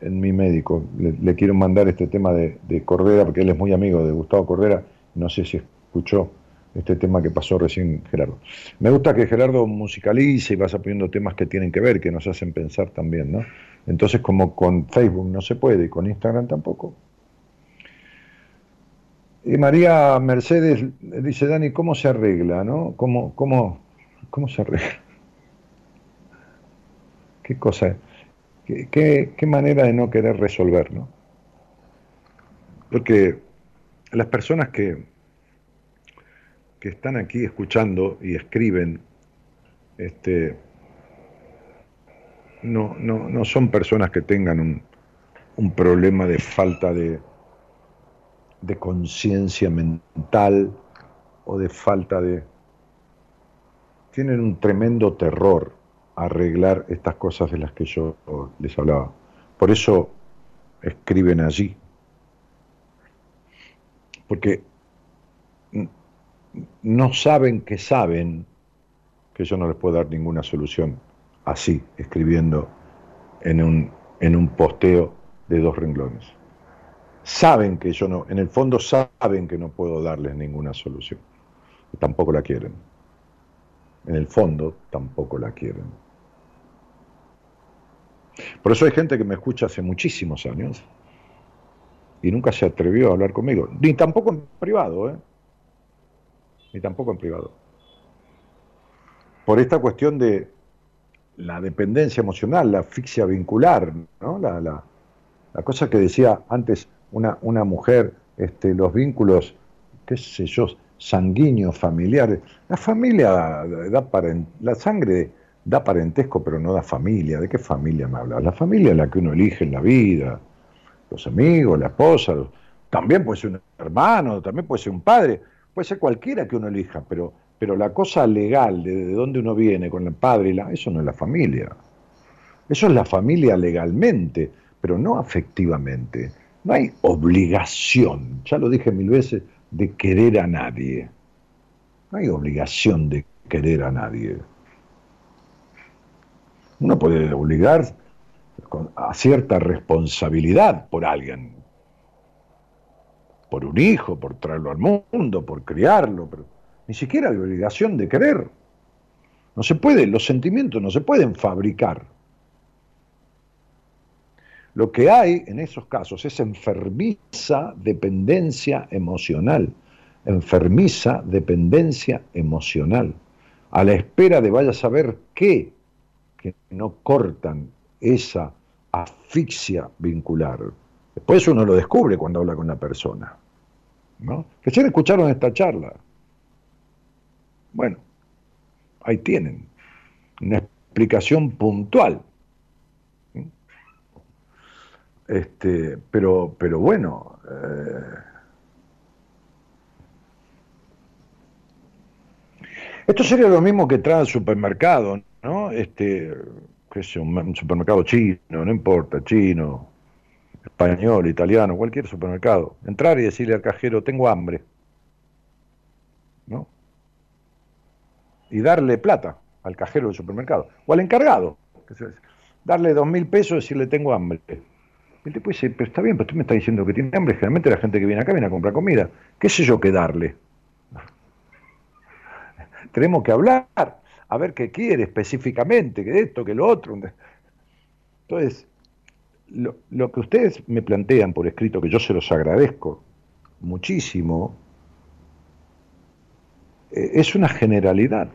en mi médico. Le, quiero mandar este tema de, de, Cordera, porque él es muy amigo de Gustavo Cordera. No sé si escuchó este tema que pasó recién Gerardo. Me gusta que Gerardo musicalice y vaya poniendo temas que tienen que ver, que nos hacen pensar también, ¿no? Entonces, como con Facebook no se puede y con Instagram tampoco. Y María Mercedes dice, Dani, ¿cómo se arregla, no? ¿Cómo, cómo, cómo se arregla? ¿Qué cosa? ¿Qué, qué, qué manera de no querer resolver, no? Porque las personas que, que están aquí escuchando y escriben, este, no, no, no son personas que tengan un, problema de falta de, de conciencia mental o de falta de... Tienen un tremendo terror a arreglar estas cosas de las que yo les hablaba. Por eso escriben allí. Porque no saben que saben que yo no les puedo dar ninguna solución así, escribiendo en un, en un posteo de dos renglones. Saben que yo no, en el fondo saben que no puedo darles ninguna solución. Tampoco la quieren. En el fondo tampoco la quieren. Por eso hay gente que me escucha hace muchísimos años y nunca se atrevió a hablar conmigo, ni tampoco en privado, ¿eh? Ni tampoco en privado. Por esta cuestión de la dependencia emocional, la asfixia vincular, ¿no? la, la, cosa que decía antes una, una mujer, este, los vínculos, qué sé yo, sanguíneos, familiares. La familia da la sangre da parentesco, pero no da familia. ¿De qué familia me hablas? La familia es la que uno elige en la vida, los amigos, la esposa, también puede ser un hermano, también puede ser un padre, puede ser cualquiera que uno elija, pero, pero la cosa legal de, de dónde uno viene con el padre, y la, eso no es la familia. Eso es la familia legalmente, pero no afectivamente. No hay obligación, ya lo dije mil veces, de querer a nadie. No hay obligación de querer a nadie. Uno puede obligar a cierta responsabilidad por alguien, por un hijo, por traerlo al mundo, por criarlo, pero ni siquiera hay obligación de querer. No se puede, los sentimientos no se pueden fabricar. Lo que hay en esos casos es enfermiza dependencia emocional, enfermiza dependencia emocional, a la espera de vaya a saber qué, que no cortan esa asfixia vincular. Después uno lo descubre cuando habla con la persona. ¿No? Recién escucharon esta charla. Bueno, ahí tienen una explicación puntual Este, pero, pero bueno, eh, esto sería lo mismo que trae al supermercado, ¿no? Este, que es un, supermercado chino, no importa, chino, español, italiano, cualquier supermercado. Entrar y decirle al cajero, tengo hambre, ¿no? Y darle plata al cajero del supermercado, o al encargado. darle dos mil pesos y decirle tengo hambre. El tipo dice, pero está bien, pero usted me está diciendo que tiene hambre. Generalmente la gente que viene acá viene a comprar comida. ¿Qué sé yo qué darle? Tenemos que hablar, a ver qué quiere específicamente, que esto, que lo otro. Entonces, lo, lo que ustedes me plantean por escrito, que yo se los agradezco muchísimo, eh, es una generalidad.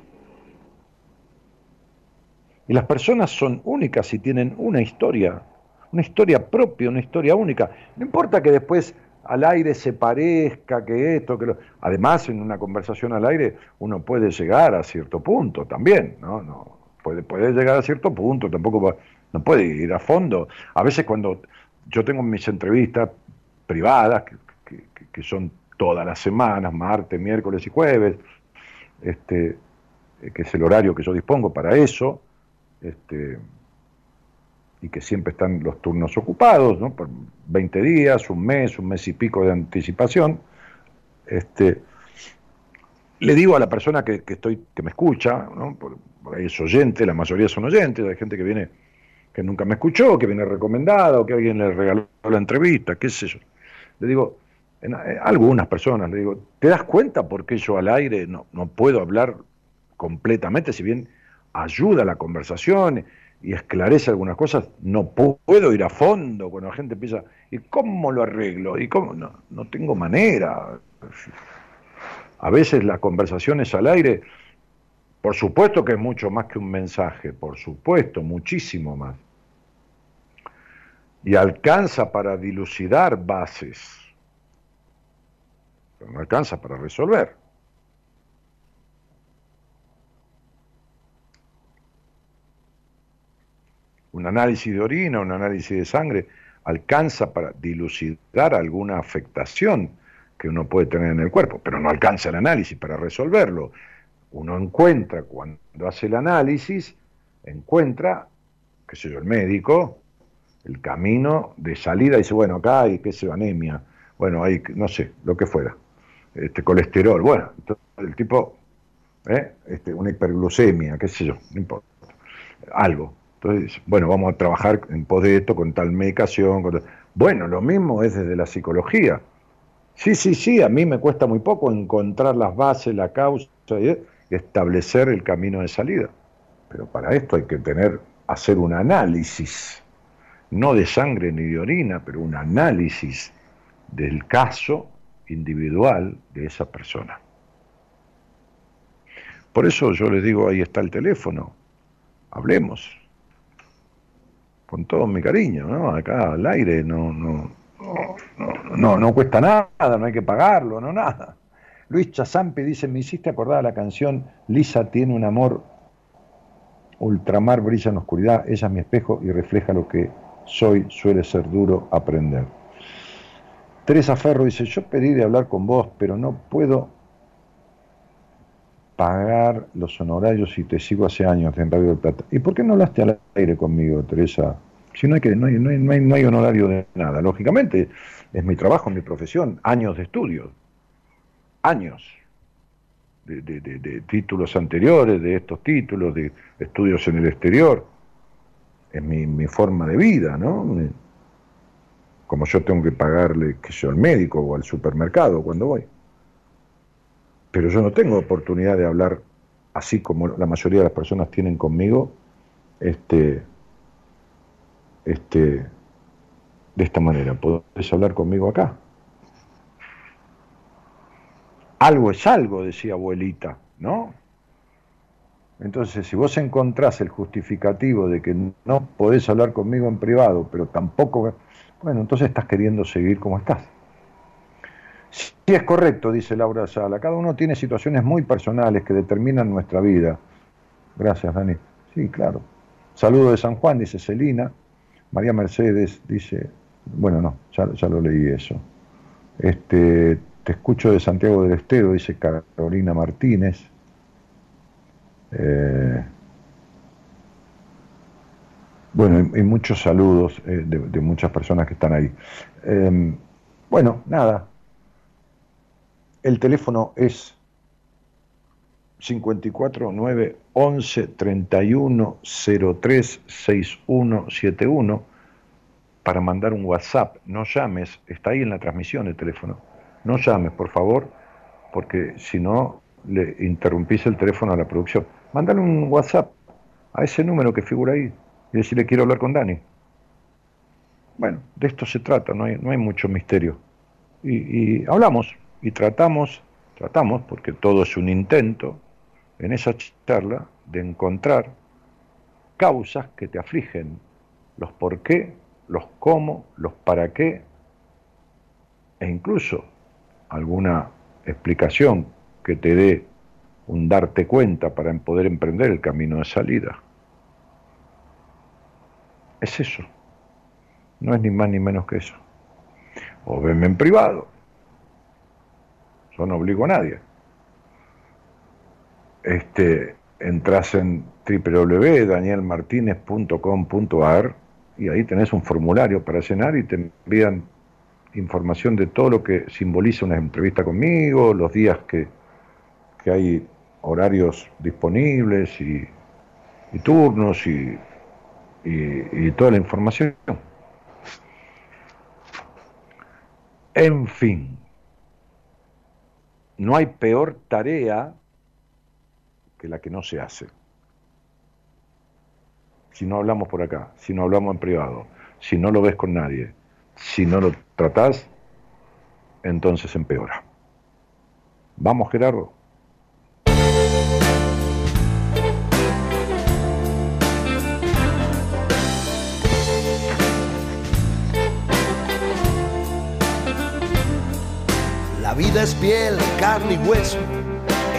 Y las personas son únicas y tienen una historia, una historia propia, una historia única. No importa que después al aire se parezca, que esto, que lo... Además, en una conversación al aire uno puede llegar a cierto punto también, ¿no? no puede, puede llegar a cierto punto, tampoco no puede ir a fondo. A veces cuando yo tengo mis entrevistas privadas, que, que son todas las semanas, martes, miércoles y jueves, este, que es el horario que yo dispongo para eso, este, y que siempre están los turnos ocupados, ¿no? por 20 días, un mes, un mes y pico de anticipación. Este, le digo a la persona que, estoy, que me escucha, ¿no? por, ahí es oyente, la mayoría son oyentes, hay gente que viene que nunca me escuchó, que viene recomendada, o que alguien le regaló la entrevista, qué sé yo. Le digo, eh, algunas personas, le digo, ¿te das cuenta por qué yo al aire no, no puedo hablar completamente, si bien ayuda a la conversación y esclarece algunas cosas, no puedo ir a fondo cuando la gente empieza, ¿y cómo lo arreglo? ¿Y cómo? No, no tengo manera. A veces las conversaciones al aire, por supuesto que es mucho más que un mensaje, por supuesto, muchísimo más. Y alcanza para dilucidar bases, pero no alcanza para resolver. un análisis de orina, un análisis de sangre, alcanza para dilucidar alguna afectación que uno puede tener en el cuerpo, pero no alcanza el análisis para resolverlo. Uno encuentra, cuando hace el análisis, encuentra, qué sé yo, el médico, el camino de salida, dice, bueno, acá hay, qué sé yo, anemia, bueno, hay, no sé, lo que fuera, este colesterol, bueno, el tipo, ¿eh? este, una hiperglucemia, qué sé yo, no importa, algo, entonces, bueno, vamos a trabajar en pos de esto con tal medicación. Bueno, lo mismo es desde la psicología. Sí, sí, sí, a mí me cuesta muy poco encontrar las bases, la causa y establecer el camino de salida. Pero para esto hay que tener, hacer un análisis, no de sangre ni de orina, pero un análisis del caso individual de esa persona. Por eso yo les digo, ahí está el teléfono, hablemos con todo mi cariño, ¿no? Acá al aire no, no, no, no, cuesta nada, no hay que pagarlo, no nada. Luis Chazampi dice, me hiciste acordar la canción Lisa tiene un amor, ultramar brilla en la oscuridad, ella es mi espejo y refleja lo que soy, suele ser duro aprender. Teresa Ferro dice, yo pedí de hablar con vos, pero no puedo pagar los honorarios y te sigo hace años en Radio del Plata. ¿Y por qué no hablaste al aire conmigo, Teresa? Si no hay, que, no hay, no hay, honorario de nada. Lógicamente, es mi trabajo, mi profesión, años de estudio, años de, de, títulos anteriores, de estos títulos, de estudios en el exterior. Es mi, mi forma de vida, ¿no? Como yo tengo que pagarle, que sea al médico o al supermercado cuando voy pero yo no tengo oportunidad de hablar así como la mayoría de las personas tienen conmigo, este, este, de esta manera. Podés hablar conmigo acá. Algo es algo, decía abuelita, ¿no? Entonces, si vos encontrás el justificativo de que no podés hablar conmigo en privado, pero tampoco, bueno, entonces estás queriendo seguir como estás. Sí es correcto, dice Laura Sala. Cada uno tiene situaciones muy personales que determinan nuestra vida. Gracias, Dani. Sí, claro. Saludo de San Juan, dice Celina. María Mercedes dice, bueno, no, ya, lo leí eso. Este, te escucho de Santiago del Estero, dice Carolina Martínez. Eh, bueno, y, muchos saludos eh, de, muchas personas que están ahí. Eh, bueno, nada, el teléfono es 54 9 11 31 03 6171 para mandar un WhatsApp. No llames, está ahí en la transmisión el teléfono. No llames, por favor, porque si no le interrumpís el teléfono a la producción. Mándale un WhatsApp a ese número que figura ahí y decirle quiero hablar con Dani. Bueno, de esto se trata, no hay, no hay mucho misterio. Y, y hablamos y tratamos, tratamos, porque todo es un intento, en esa charla de encontrar causas que te afligen, los por qué, los cómo, los para qué, e incluso alguna explicación que te dé un darte cuenta para poder emprender el camino de salida. Es eso. No es ni más ni menos que eso. O venme en privado. Yo no obligo a nadie. Este, entras en www.danielmartinez.com.ar y ahí tenés un formulario para llenar y te envían información de todo lo que simboliza una entrevista conmigo, los días que, que hay horarios disponibles y, turnos y toda la información. En fin, no hay peor tarea que la que no se hace. Si no hablamos por acá, si no hablamos en privado, si no lo ves con nadie, si no lo tratás, entonces empeora. Vamos, Gerardo. La vida es piel, carne y hueso,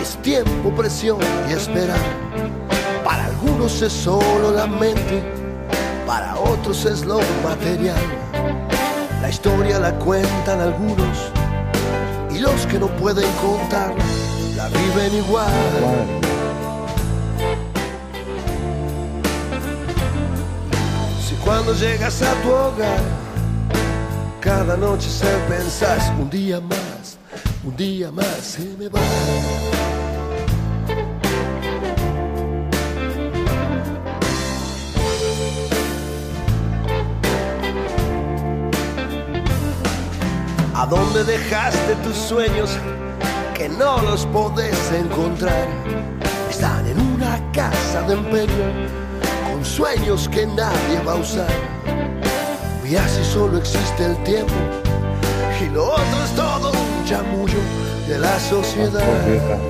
es tiempo, presión y esperar. Para algunos es solo la mente, para otros es lo material. La historia la cuentan algunos y los que no pueden contar la viven igual. Si cuando llegas a tu hogar, cada noche se pensás un día más, un día más se me va. ¿A dónde dejaste tus sueños que no los podés encontrar? Están en una casa de empeño con sueños que nadie va a usar. Y así solo existe el tiempo y lo otro es todo un chamullo de la sociedad.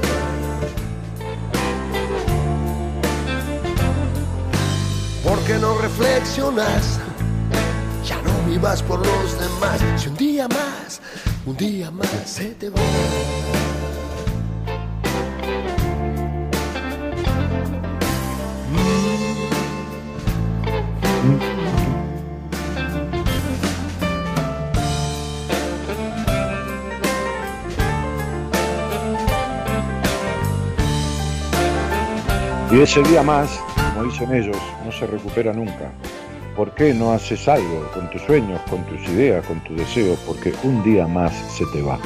¿Por qué no reflexionas? Ya no vivas por los demás. Si un día más, un día más se te va. Y ese día más, como dicen ellos, no se recupera nunca. ¿Por qué no haces algo con tus sueños, con tus ideas, con tus deseos? Porque un día más se te va.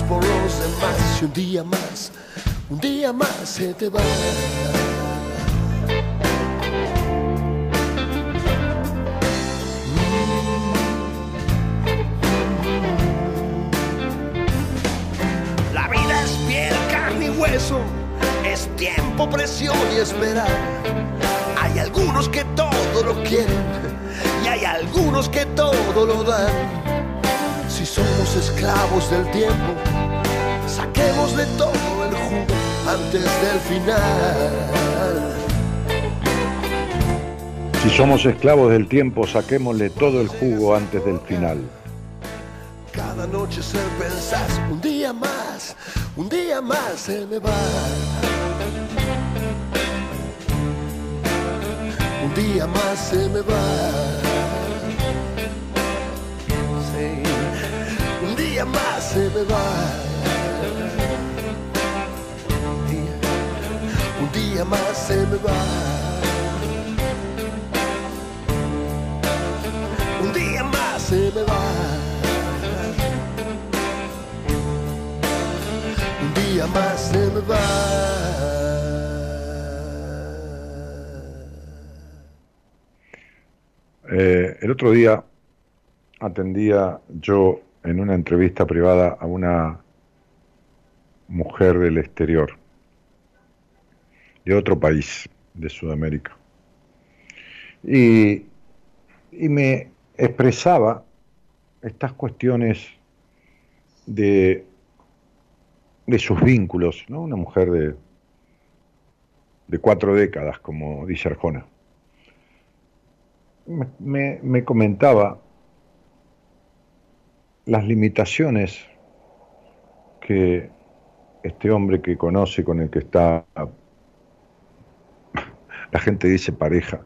Por los demás. Si un día más, un día más se te va. La vida es piel, carne y hueso. Es tiempo, presión y esperar. Somos esclavos del tiempo, saquemos de todo el jugo antes del final. Si somos esclavos del tiempo, saquémosle todo el jugo antes del final. Cada noche se pensás, un día más, un día más se me va. Un día más se me va. Se me va. Un día más se me va. Un día más se me va. Un día más se me va. Eh, el otro día atendía yo en una entrevista privada a una mujer del exterior, de otro país de Sudamérica. Y, y me expresaba estas cuestiones de, de sus vínculos, ¿no? Una mujer de, de cuatro décadas, como dice Arjona. Me, me, me comentaba las limitaciones que este hombre que conoce, con el que está, la gente dice pareja,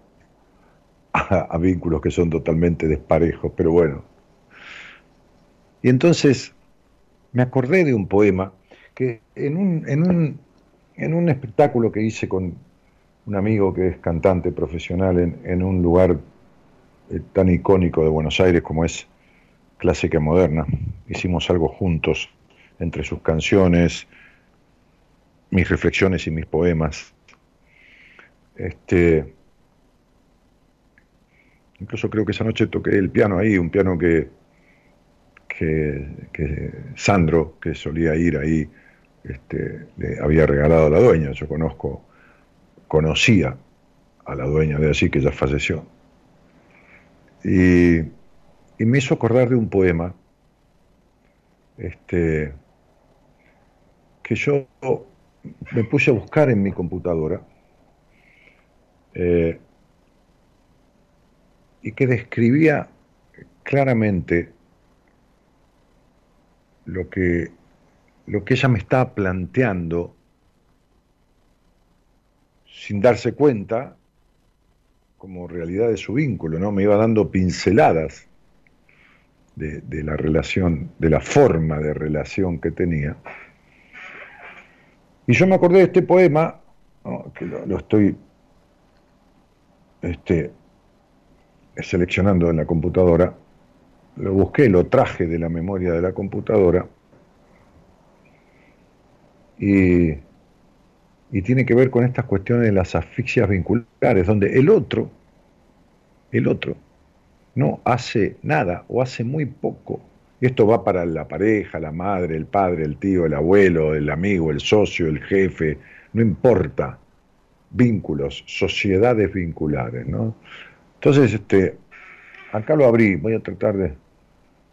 a, vínculos que son totalmente desparejos, pero bueno. Y entonces me acordé de un poema que en un, en un, en un espectáculo que hice con un amigo que es cantante profesional en, en un lugar eh, tan icónico de Buenos Aires como es Clásica Moderna, hicimos algo juntos entre sus canciones, mis reflexiones y mis poemas. Este, incluso creo que esa noche toqué el piano ahí, un piano que, que, que Sandro, que solía ir ahí, este, le había regalado a la dueña. Yo conozco, conocía a la dueña de allí, que ya falleció. Y, y me hizo acordar de un poema este, que yo me puse a buscar en mi computadora eh, y que describía claramente lo que, lo que ella me estaba planteando sin darse cuenta como realidad de su vínculo, ¿no? Me iba dando pinceladas de, la relación, de la forma de relación que tenía. Y yo me acordé de este poema, que lo, lo, estoy este, seleccionando en la computadora, lo busqué, lo traje de la memoria de la computadora. Y, y tiene que ver con estas cuestiones de las asfixias vinculares, donde el otro, el otro, no hace nada o hace muy poco. Y esto va para la pareja, la madre, el padre, el tío, el abuelo, el amigo, el socio, el jefe, no importa. Vínculos, sociedades vinculares, ¿no? Entonces, este, acá lo abrí, voy a tratar de,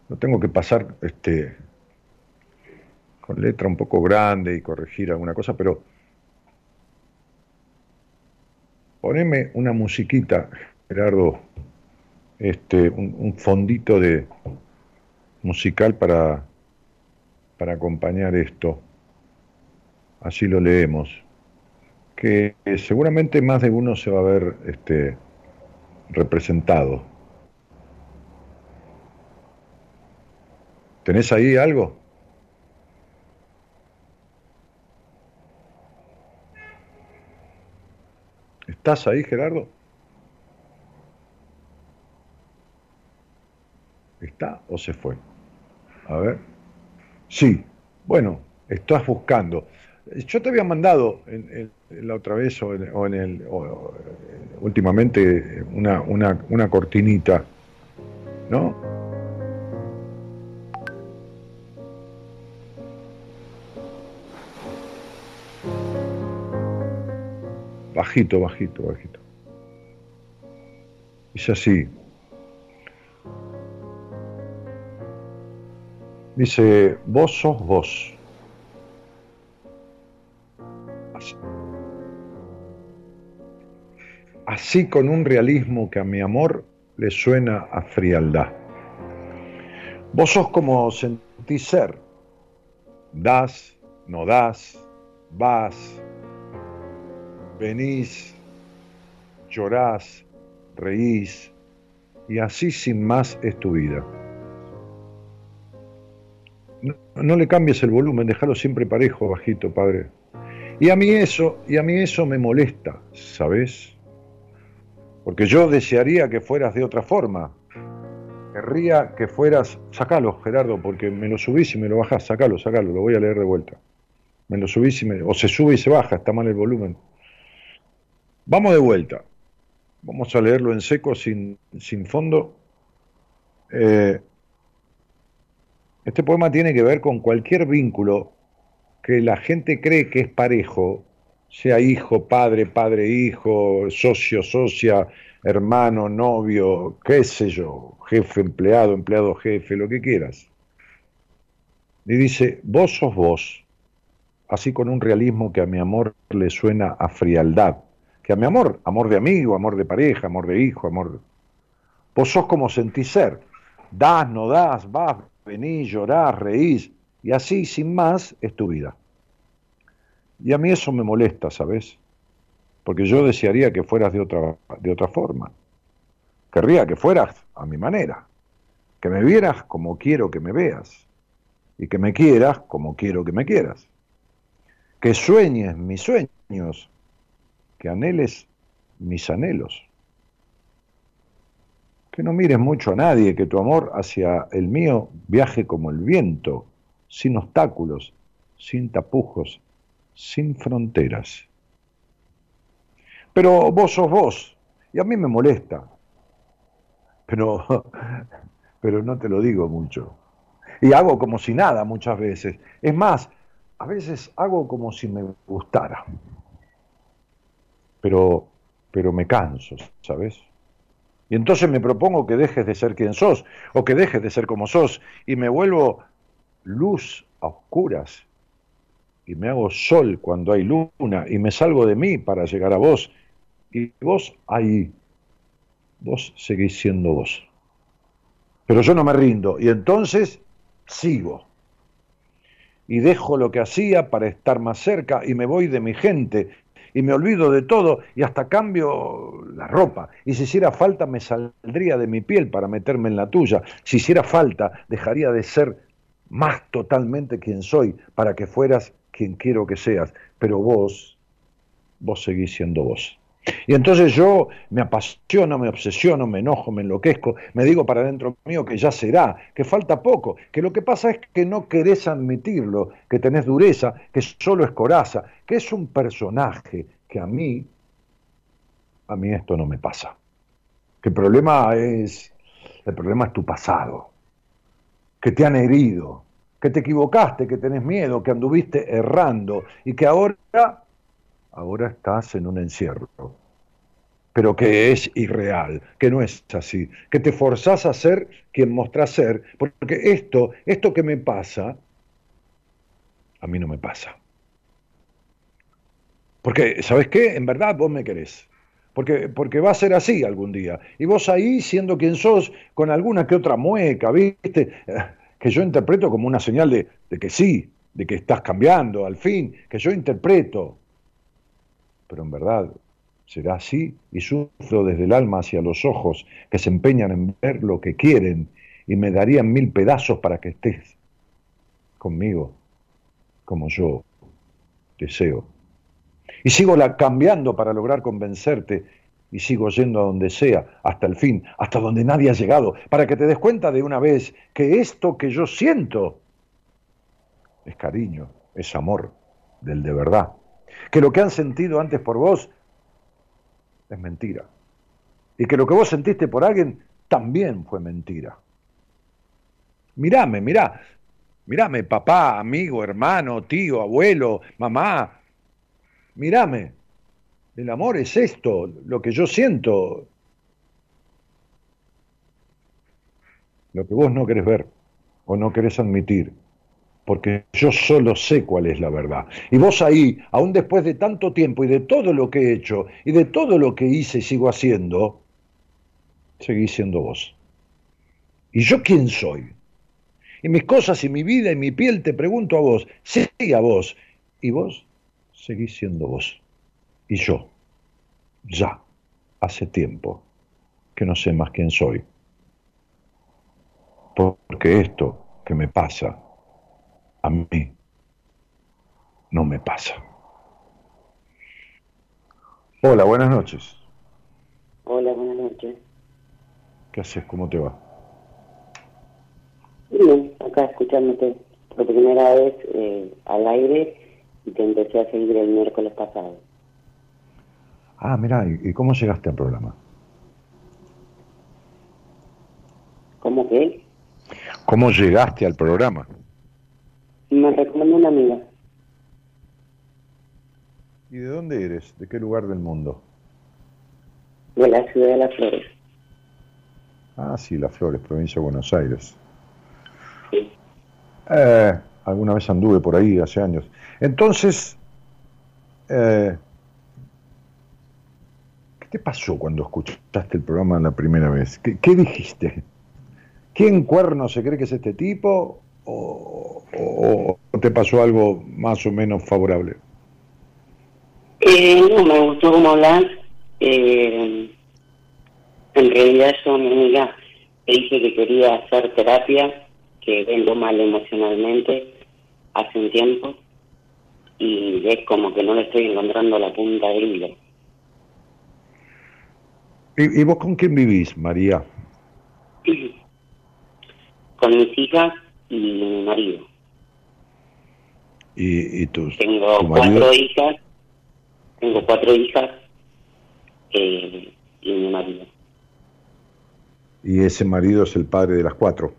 lo tengo que pasar este, con letra un poco grande y corregir alguna cosa, pero poneme una musiquita, Gerardo, este, un, un, fondito de musical para, para acompañar esto. Así lo leemos. Que, seguramente más de uno se va a ver este, representado. ¿Tenés ahí algo? ¿Estás ahí, Gerardo? ¿Está o se fue? A ver. Sí, bueno, estás buscando. Yo te había mandado la otra vez o en, el o, últimamente una cortinita, ¿no? Bajito, bajito, bajito. Es así. Dice, vos sos vos. Así. Con un realismo que a mi amor le suena a frialdad. Vos sos como sentís ser. Das, no das, vas, venís, llorás, reís, y así sin más es tu vida. No, le cambies el volumen, déjalo siempre parejo, bajito, padre. Y a mí eso, y a mí eso me molesta, ¿sabes? Porque yo desearía que fueras de otra forma. Querría que fueras, sacalo, Gerardo, porque me lo subís y me lo bajás, sacalo, sacalo, lo voy a leer de vuelta. Me lo subís y me, o se sube y se baja, está mal el volumen. Vamos de vuelta. Vamos a leerlo en seco, sin, sin fondo. Eh, este poema tiene que ver con cualquier vínculo que la gente cree que es parejo, sea hijo, padre, padre, hijo, socio, socia, hermano, novio, qué sé yo, jefe, empleado, empleado, jefe, lo que quieras. Y dice, vos sos vos, así con un realismo que a mi amor le suena a frialdad, que a mi amor, amor de amigo, amor de pareja, amor de hijo, amor... Vos sos como sentís ser, das, no das, vas, venís, llorás, reís, y así, sin más, es tu vida. Y a mí eso me molesta, ¿sabes? Porque yo desearía que fueras de otra, de otra forma. Querría que fueras a mi manera, que me vieras como quiero que me veas, y que me quieras como quiero que me quieras. Que sueñes mis sueños, que anheles mis anhelos. Que no mires mucho a nadie, que tu amor hacia el mío viaje como el viento, sin obstáculos, sin tapujos, sin fronteras. Pero vos sos vos, y a mí me molesta. Pero, pero no te lo digo mucho. Y hago como si nada muchas veces. Es más, a veces hago como si me gustara. Pero, pero me canso, ¿sabes? Y entonces me propongo que dejes de ser quien sos, o que dejes de ser como sos, y me vuelvo luz a oscuras, y me hago sol cuando hay luna, y me salgo de mí para llegar a vos, y vos ahí, vos seguís siendo vos. Pero yo no me rindo, y entonces sigo. Y dejo lo que hacía para estar más cerca, y me voy de mi gente, y me olvido de todo y hasta cambio la ropa. Y si hiciera falta me saldría de mi piel para meterme en la tuya. Si hiciera falta dejaría de ser más totalmente quien soy para que fueras quien quiero que seas. Pero vos, vos seguís siendo vos. Y entonces yo me apasiono, me obsesiono, me enojo, me enloquezco, me digo para dentro mío que ya será, que falta poco, que lo que pasa es que no querés admitirlo, que tenés dureza, que solo es coraza, que es un personaje, que a mí, a mí esto no me pasa. Que el problema es, el problema es tu pasado, que te han herido, que te equivocaste, que tenés miedo, que anduviste errando y que ahora ahora estás en un encierro, pero que es irreal, que no es así, que te forzás a ser quien mostrás ser, porque esto, esto que me pasa, a mí no me pasa. Porque, ¿sabes qué? En verdad vos me querés. Porque, porque va a ser así algún día. Y vos ahí, siendo quien sos, con alguna que otra mueca, ¿viste? Que yo interpreto como una señal de, de que sí, de que estás cambiando, al fin, que yo interpreto, pero en verdad será así y sufro desde el alma hacia los ojos que se empeñan en ver lo que quieren y me darían mil pedazos para que estés conmigo como yo deseo. Y sigo cambiando para lograr convencerte y sigo yendo a donde sea, hasta el fin, hasta donde nadie ha llegado, para que te des cuenta de una vez que esto que yo siento es cariño, es amor, del de verdad que lo que han sentido antes por vos es mentira. Y que lo que vos sentiste por alguien también fue mentira. Mirame, mirá, mirame, papá, amigo, hermano, tío, abuelo, mamá, mirame. El amor es esto, lo que yo siento, lo que vos no querés ver. o no querés admitir, porque yo solo sé cuál es la verdad. Y vos ahí, aún después de tanto tiempo y de todo lo que he hecho y de todo lo que hice y sigo haciendo, seguís siendo vos. ¿Y yo quién soy? Y mis cosas y mi vida y mi piel te pregunto a vos, sí a vos. Y vos seguís siendo vos. Y yo, ya, hace tiempo que no sé más quién soy. Porque esto que me pasa, a mí no me pasa. Hola, buenas noches. Hola, buenas noches. ¿Qué haces? ¿Cómo te va? Bien, acá escuchándote por primera vez eh, al aire y te empecé a seguir el miércoles pasado. Ah, mira, ¿y cómo llegaste al programa? ¿Cómo que? ¿Cómo llegaste al programa? Me recomendó una amiga ¿Y de dónde eres? ¿De qué lugar del mundo? de la ciudad de Las Flores. Ah, sí, Las Flores, provincia de Buenos Aires. Sí. Eh, alguna vez anduve por ahí hace años. Entonces, eh, ¿qué te pasó cuando escuchaste el programa la primera vez? ¿Qué, qué dijiste? ¿Quién cuerno se cree que es este tipo? ¿O, o- o te pasó algo más o menos favorable? Eh, no, me gustó cómo hablas. Eh, en realidad yo mi amiga le dije que quería hacer terapia, que vengo mal emocionalmente hace un tiempo y es como que no le estoy encontrando la punta del hilo. ¿Y, y vos con quién vivís, María? Con mis hijas y mi marido. ¿Y, y tus, Tengo tu marido? cuatro hijas, tengo cuatro hijas eh, y mi marido. Y ese marido es el padre de las cuatro.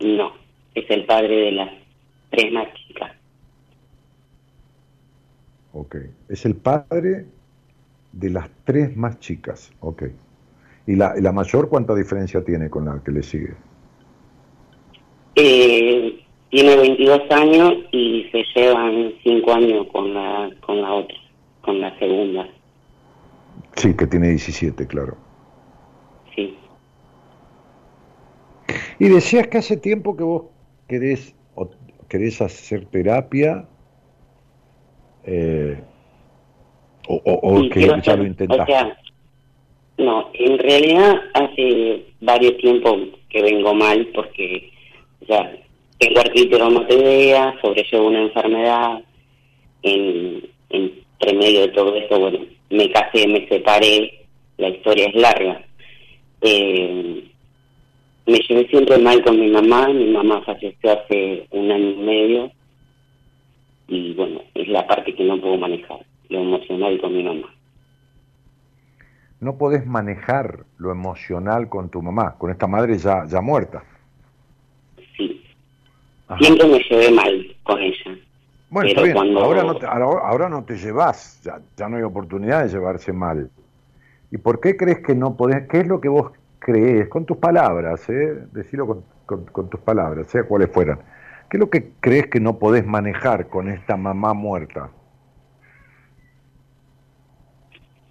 No, es el padre de las tres más chicas. Ok. Es el padre de las tres más chicas. Ok. ¿Y la, la mayor cuánta diferencia tiene con la que le sigue? Eh, tiene 22 años y se llevan 5 años con la, con la otra, con la segunda, Sí, que tiene 17, claro. sí. Y decías que hace tiempo que vos querés, o querés hacer terapia, eh, o, o- o Y que ya hacer- lo intentaste. O sea, no, en realidad hace varios tiempos que vengo mal porque, o sea, tengo artritis reumatoidea, sobrellevo una enfermedad, en, entre medio de todo esto, bueno, me casé, me separé, la historia es larga. Eh, me llevé siempre mal con mi mamá, mi mamá falleció hace un año y medio y bueno, es la parte que no puedo manejar, lo emocional con mi mamá. no podés manejar lo emocional con tu mamá, con esta madre ya, ya muerta. Ajá. siempre me llevé mal con ella. Bueno, Pero está bien, cuando- ahora, no te, ahora, ahora no te llevas, ya, ya no hay oportunidad de llevarse mal. ¿Y por qué crees que no podés? ¿Qué es lo que vos crees? Con tus palabras, ¿eh? Decilo con, con- con tus palabras, sea cuáles fueran. ¿Qué es lo que crees que no podés manejar con esta mamá muerta?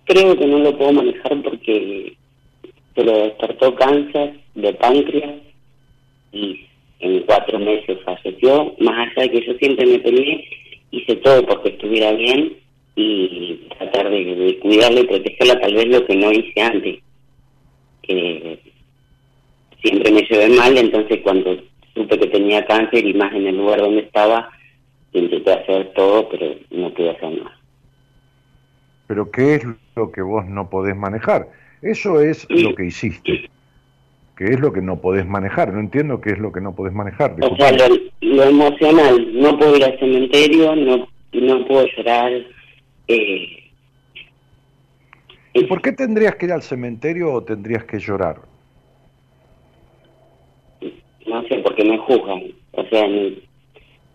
Creo que no lo puedo manejar porque se lo despertó cáncer de páncreas y en cuatro meses falleció. Más allá de que yo siempre me peleé, hice todo porque estuviera bien y tratar de, de cuidarla y protegerla, tal vez lo que no hice antes. Que siempre me llevé mal, entonces cuando supe que tenía cáncer y más en el lugar donde estaba, intenté hacer todo, pero no pude hacer nada. Pero ¿qué es lo que vos no podés manejar? Eso es lo que hiciste. ¿Qué es lo que no podés manejar? No entiendo qué es lo que no podés manejar. O sea, lo, lo emocional, no puedo ir al cementerio, no, no puedo llorar. Eh, ¿Y por qué tendrías que ir al cementerio o tendrías que llorar? no sé, porque me juzgan. O sea,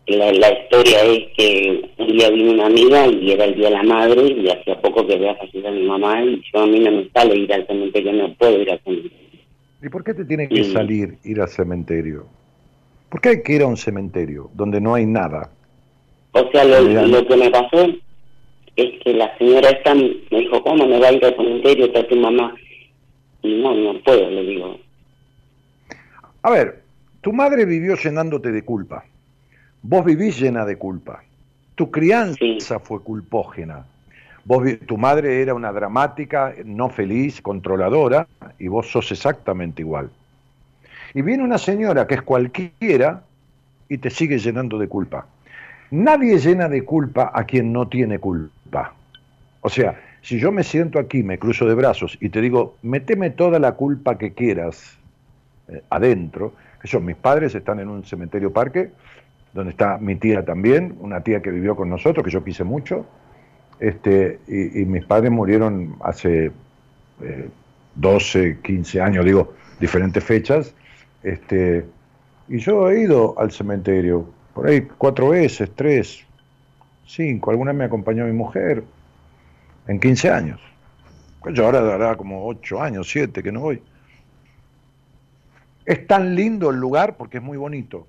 la, la historia es que un día vino una amiga y era el día de la madre y hacía poco que había fallecido mi mamá y yo a mí no me sale ir al cementerio, no puedo ir al cementerio. ¿Y por qué te tiene que Mm. salir ir al cementerio? ¿Por qué hay que ir a un cementerio donde no hay nada? O sea, lo que me pasó es que la señora esta me dijo, ¿cómo me va a ir al cementerio? Está tu mamá. Y no, no puedo, le digo. A ver, tu madre vivió llenándote de culpa. Vos vivís llena de culpa. Tu crianza fue culpógena. Tu madre era una dramática, no feliz, controladora, y vos sos exactamente igual. Y viene una señora que es cualquiera y te sigue llenando de culpa. Nadie llena de culpa a quien no tiene culpa. O sea, si yo me siento aquí, me cruzo de brazos y te digo, meteme toda la culpa que quieras eh, adentro, que yo, mis padres están en un cementerio parque, donde está mi tía también, una tía que vivió con nosotros, que yo quise mucho, este, y, mis padres murieron hace eh, 12, 15 años, digo, diferentes fechas, este, y yo he ido al cementerio, por ahí cuatro veces, tres, cinco, alguna me acompañó mi mujer, en 15 años. Pues Yo ahora dará como 8 años, 7 que no voy. Es tan lindo el lugar porque es muy bonito.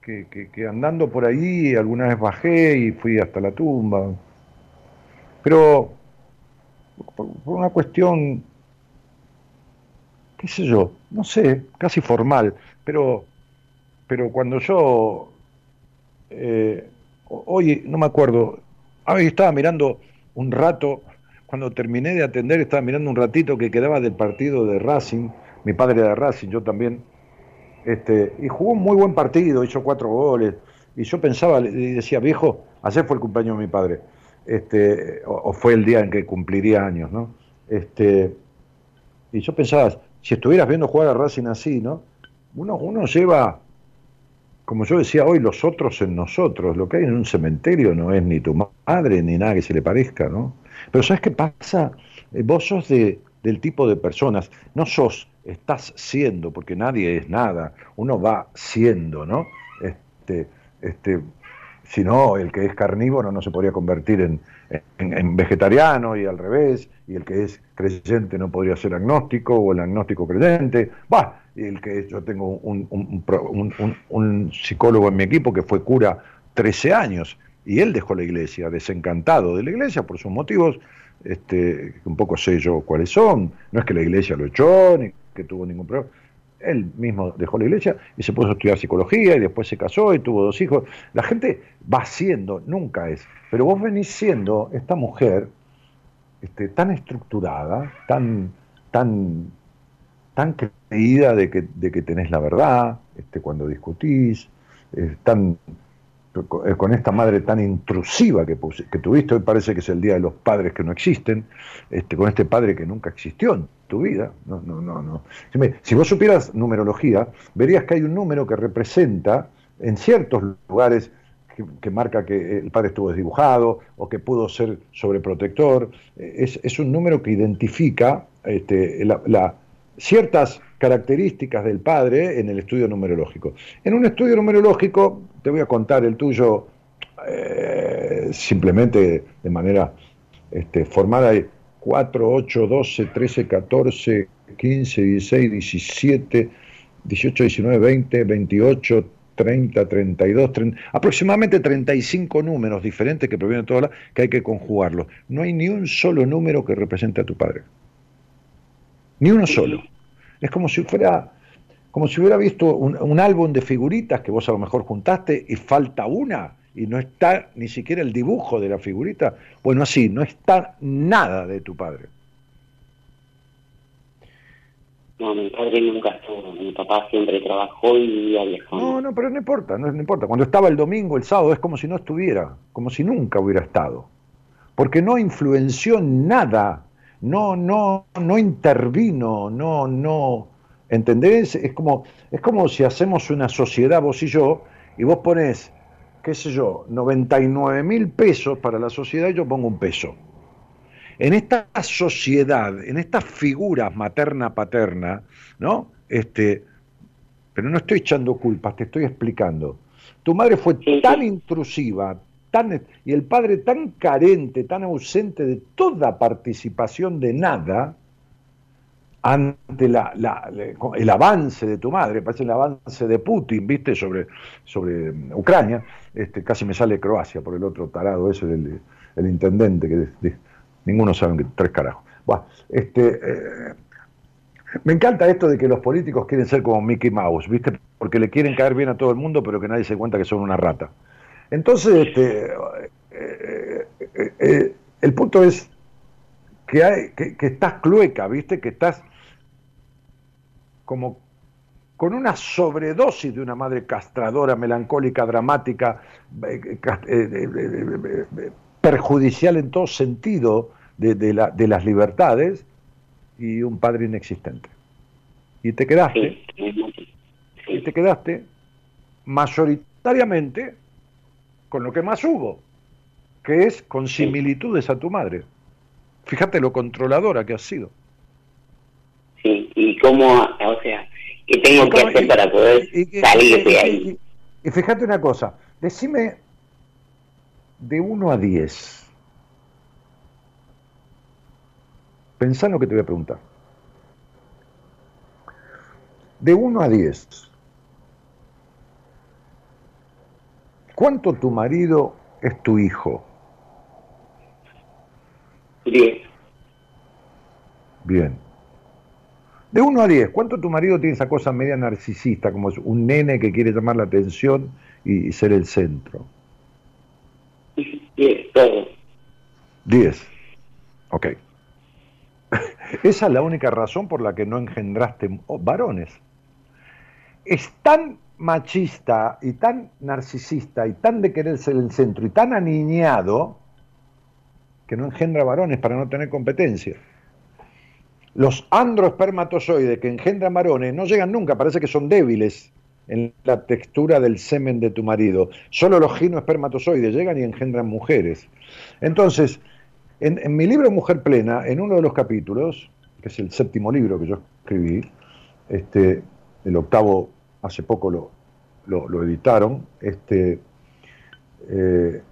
Que, que- que andando por ahí alguna vez bajé y fui hasta la tumba. Pero por, una cuestión, qué sé yo, no sé, casi formal, pero, pero cuando yo, eh, hoy no me acuerdo, hoy estaba mirando un rato, cuando terminé de atender estaba mirando un ratito que quedaba del partido de Racing, mi padre era de Racing, yo también, este, y jugó un muy buen partido, hizo cuatro goles, y yo pensaba, y decía, viejo, ayer fue el cumpleaños de mi padre, este, o, fue el día en que cumpliría años, ¿no? Este, y yo pensaba, si estuvieras viendo jugar a Racing así, ¿no? Uno, uno lleva, como yo decía hoy, los otros en nosotros. Lo que hay en un cementerio no es ni tu madre ni nada que se le parezca, ¿no? Pero ¿sabes qué pasa? Eh, Vos sos de, del tipo de personas, no sos, estás siendo, porque nadie es nada, uno va siendo, ¿no? Este, este, si no, el que es carnívoro no se podría convertir en, vegetariano y al revés, y el que es creyente no podría ser agnóstico, o el agnóstico creyente, va, el que yo tengo un, un- un un- psicólogo en mi equipo que fue cura 13 años, y él dejó la iglesia, desencantado de la iglesia por sus motivos, este, un poco sé yo cuáles son, no es que la iglesia lo echó, ni que tuvo ningún problema, él mismo dejó la iglesia y se puso a estudiar psicología y después se casó y tuvo dos hijos. La gente va siendo, nunca es. Pero vos venís siendo esta mujer este, tan estructurada, tan, tan, tan creída de que, de que tenés la verdad este, cuando discutís, tan, eh, con esta madre tan intrusiva que, tuviste, hoy parece que es el día de los padres que no existen, este, con este padre que nunca existió tu vida. No, no, no, no. Si, vos supieras numerología, verías que hay un número que representa en ciertos lugares que, marca que el padre estuvo desdibujado o que pudo ser sobreprotector. Es, es un número que identifica este, la- ciertas características del padre en el estudio numerológico. En un estudio numerológico, te voy a contar el tuyo eh, simplemente de manera este, formal, 4, 8, 12, 13, 14, 15, 16, 17, 18, 19, 20, 28, 30, 32, 30, aproximadamente 35 números diferentes que provienen de todos lados, que hay que conjugarlos. No hay ni un solo número que represente a tu padre. Ni uno solo. Es como si fuera, como si hubiera visto un, un álbum de figuritas que vos a lo mejor juntaste y falta una y no está ni siquiera el dibujo de la figurita. Bueno, así, no está nada de tu padre. No, mi padre nunca estuvo. Mi papá siempre trabajó y vivía lejos. No, no, pero no importa, no, no importa. Cuando estaba el domingo, el sábado, es como si no estuviera, como si nunca hubiera estado. Porque no influenció nada, no, no, no intervino, no, no. ¿Entendés? Es como, es como si hacemos una sociedad, vos y yo, y vos pones, qué sé yo, 99 mil pesos para la sociedad y yo pongo un peso. En esta sociedad, en estas figuras materna-paterna, ¿no? Este, pero no estoy echando culpas, te estoy explicando. Tu madre fue tan intrusiva, tan, y el padre tan carente, tan ausente de toda participación de nada, ante la, la- el avance de tu madre, parece el avance de Putin, viste, sobre, sobre Ucrania, este, casi me sale Croacia por el otro tarado ese del el intendente, que ninguno sabe que tres carajos. Buah, este, eh, me encanta esto de que los políticos quieren ser como Mickey Mouse, ¿viste? Porque le quieren caer bien a todo el mundo, pero que nadie se cuenta que son una rata. Entonces, este, eh, eh, el punto es que, hay, que estás clueca, ¿viste? Que estás como con una sobredosis de una madre castradora, melancólica, dramática, eh, eh, eh, eh, perjudicial en todo sentido de, de la- de las libertades y un padre inexistente. Y te quedaste, y te quedaste mayoritariamente con lo que más hubo, que es con similitudes a tu madre. Fíjate lo controladora que has sido. Sí. ¿Y cómo, o sea, qué tengo que hacer para poder salir de ahí? y- fíjate una cosa, decime de 1 a 10. Pensá en lo que te voy a preguntar. De 1 a 10. ¿Cuánto tu marido es tu hijo? Bien. Bien. De 1 a 10, ¿cuánto tu marido tiene esa cosa media narcisista, como es un nene que quiere llamar la atención y, y ser el centro? Bien, todo. 10. Ok. Esa es la única razón por la que no engendraste oh, varones. Es tan machista y tan narcisista y tan de querer ser el centro y tan aniñado que no engendra varones para no tener competencia. Los androespermatozoides que engendran varones no llegan nunca, parece que son débiles en la textura del semen de tu marido. Solo los ginoespermatozoides llegan y engendran mujeres. Entonces, en, mi libro Mujer Plena, en uno de los capítulos, que es el séptimo libro que yo escribí, este, el octavo hace poco lo, lo- lo editaron, este, eh,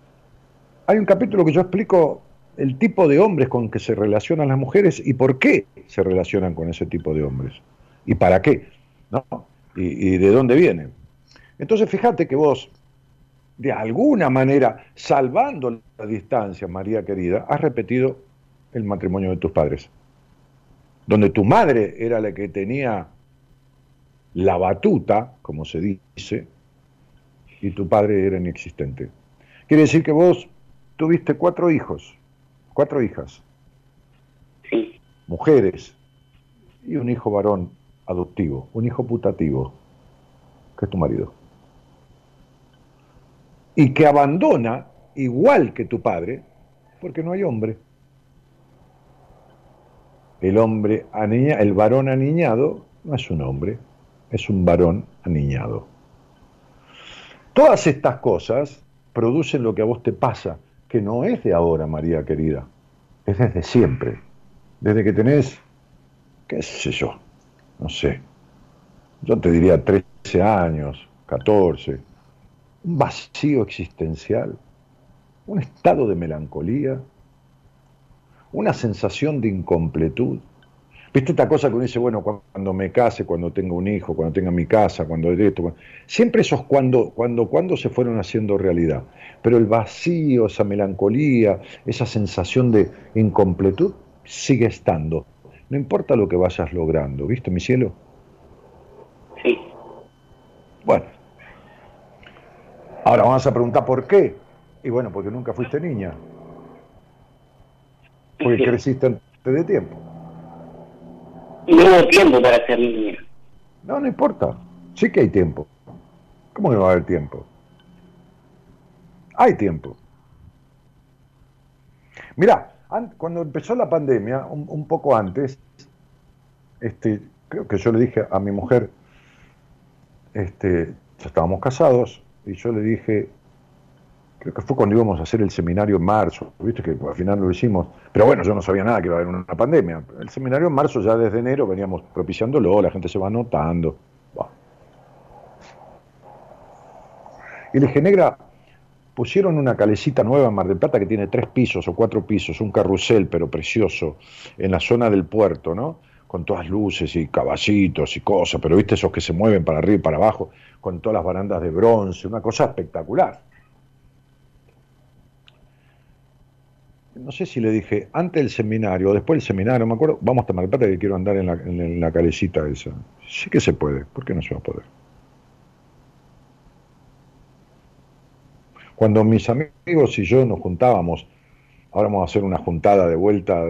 hay un capítulo que yo explico el tipo de hombres con que se relacionan las mujeres y por qué se relacionan con ese tipo de hombres y para qué, ¿no? Y, y de dónde vienen. Entonces, fíjate que vos, de alguna manera, salvando la distancia, María querida, has repetido el matrimonio de tus padres, donde tu madre era la que tenía la batuta, como se dice, y tu padre era inexistente. Quiere decir que vos tuviste cuatro hijos, cuatro hijas, Sí, mujeres, y un hijo varón adoptivo, un hijo putativo, que es tu marido. Y que abandona, igual que tu padre, porque no hay hombre. El hombre aniña, el varón aniñado no es un hombre, es un varón aniñado. Todas estas cosas producen lo que a vos te pasa, que no es de ahora, María querida, es desde siempre, desde que tenés, qué sé yo, no sé, yo te diría 13 años, 14, un vacío existencial, un estado de melancolía, una sensación de incompletud. ¿Viste esta cosa que uno dice, bueno, cuando me case, cuando tenga un hijo, cuando tenga mi casa, cuando de esto? cuando- Siempre esos cuando, cuando, cuando se fueron haciendo realidad. Pero el vacío, esa melancolía, esa sensación de incompletud sigue estando. No importa lo que vayas logrando, ¿viste, mi cielo? sí. Bueno. Ahora vamos a preguntar por qué. Y bueno, porque nunca fuiste niña. Porque creciste antes de tiempo. No hubo tiempo para ser niña. No, no importa. Sí que hay tiempo. ¿Cómo que no va a haber tiempo? Hay tiempo. Mirá, an- cuando empezó la pandemia, un, un poco antes, este, creo que yo le dije a mi mujer, este, ya estábamos casados, y yo le dije, creo que fue cuando íbamos a hacer el seminario en marzo, viste que al final lo hicimos, pero bueno, yo no sabía nada que iba a haber una pandemia. El seminario en marzo ya desde enero veníamos propiciándolo, la gente se va anotando. Y le dije, negra, pusieron una calecita nueva en Mar del Plata que tiene tres pisos o cuatro pisos, un carrusel pero precioso, en la zona del puerto, ¿no? con todas luces y caballitos y cosas, pero viste esos que se mueven para arriba y para abajo, con todas las barandas de bronce, una cosa espectacular. No sé si le dije antes del seminario o después del seminario, me acuerdo, vamos a tomar plata que quiero andar en la, en la calecita esa. Sí que se puede, ¿por qué no se va a poder? Cuando mis amigos y yo nos juntábamos, ahora vamos a hacer una juntada de vuelta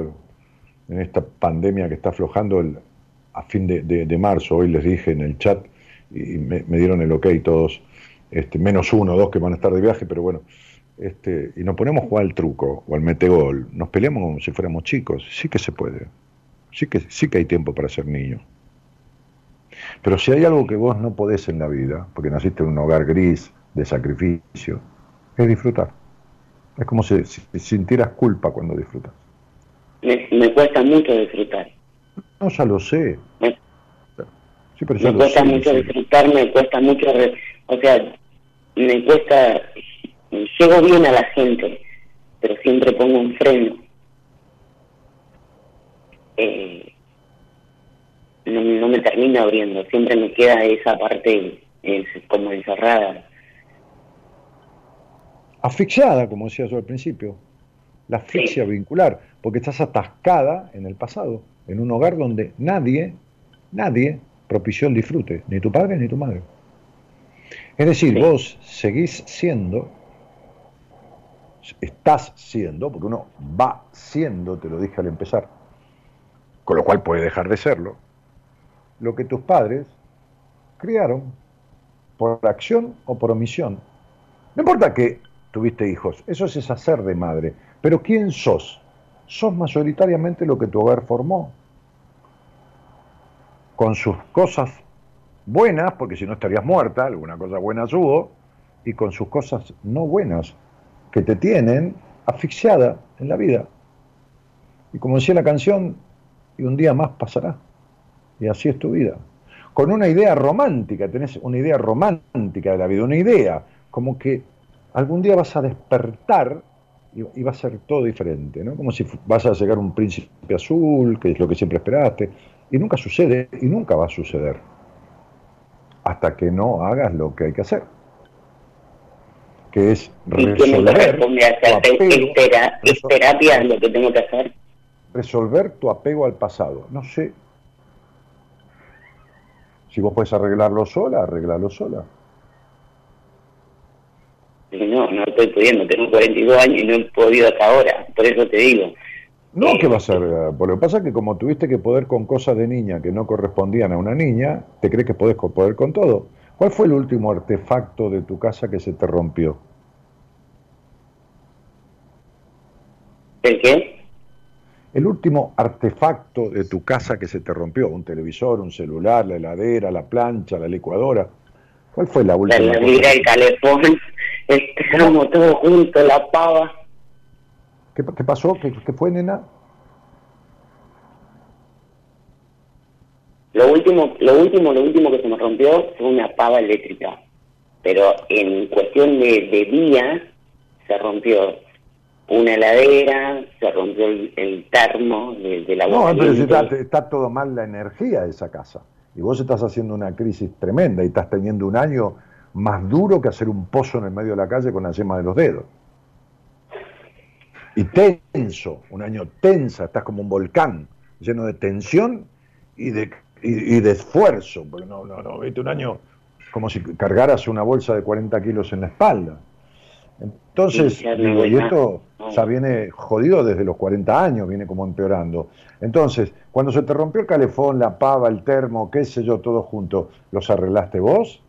en esta pandemia que está aflojando el, a fin de, marzo, hoy les dije en el chat y me, dieron el ok todos, este, menos uno o dos que van a estar de viaje, pero bueno, este, y nos ponemos a jugar al truco o al metegol, nos peleamos como si fuéramos chicos, sí que se puede, sí que, sí que hay tiempo para ser niño. Pero si hay algo que vos no podés en la vida, porque naciste en un hogar gris, de sacrificio, es disfrutar. Es como si, sintieras culpa cuando disfrutas. Me, cuesta mucho disfrutar. No, ya lo sé. Me, cuesta mucho disfrutar, me cuesta mucho, o sea, me cuesta, llego bien a la gente, pero siempre pongo un freno. Eh, no, me termina abriendo, siempre me queda esa parte como encerrada asfixiada, como decía yo al principio, la asfixia vincular, porque estás atascada en el pasado, en un hogar donde nadie, nadie propició el disfrute, ni tu padre ni tu madre. Es decir, vos seguís siendo, estás siendo, porque uno va siendo, te lo dije al empezar, con lo cual puede dejar de serlo, lo que tus padres criaron por acción o por omisión. No importa que tuviste hijos. Eso es hacer de madre. Pero ¿quién sos? Sos mayoritariamente lo que tu hogar formó. Con sus cosas buenas, porque si no estarías muerta, alguna cosa buena hubo, y con sus cosas no buenas, que te tienen asfixiada en la vida. Y como decía la canción, y un día más pasará. Y así es tu vida. Con una idea romántica, tenés una idea romántica de la vida, una idea como que algún día vas a despertar y, va a ser todo diferente, ¿no? Como si vas a llegar un príncipe azul, que es lo que siempre esperaste, y nunca sucede y nunca va a suceder hasta que no hagas lo que hay que hacer, que es resolver tu apego, ¿Es terapia lo que tengo que hacer? Resolver tu apego al pasado. No sé. Si vos puedes arreglarlo sola, arreglarlo sola no, no estoy pudiendo, tengo 42 años y no he podido hasta ahora, por eso te digo. No, ¿qué va a ser? Por lo que pasa es que como tuviste que poder con cosas de niña que no correspondían a una niña, te crees que podés poder con todo. ¿Cuál fue el último artefacto de tu casa que se te rompió? ¿El qué? El último artefacto de tu casa que se te rompió, un televisor, un celular, la heladera, la plancha, la licuadora. ¿Cuál fue la última? La heladera, el calefón. Estamos todos juntos, la pava. ¿Qué, qué pasó? ¿Qué, fue, nena? Lo último, lo último, lo último que se me rompió fue una pava eléctrica. Pero en cuestión de, de día se rompió una heladera, se rompió el, termo de, la No, pero está, está todo mal la energía de esa casa. Y vos estás haciendo una crisis tremenda y estás teniendo un año más duro que hacer un pozo en el medio de la calle con la yema de los dedos. Y tenso, un año tensa, estás como un volcán, lleno de tensión y de, y, de esfuerzo, porque no, no, no, viste un año como si cargaras una bolsa de 40 kilos en la espalda. Entonces, digo, y esto ya viene jodido desde los 40 años, viene como empeorando. Entonces, cuando se te rompió el calefón, la pava, el termo, qué sé yo, todo junto, ¿los arreglaste vos?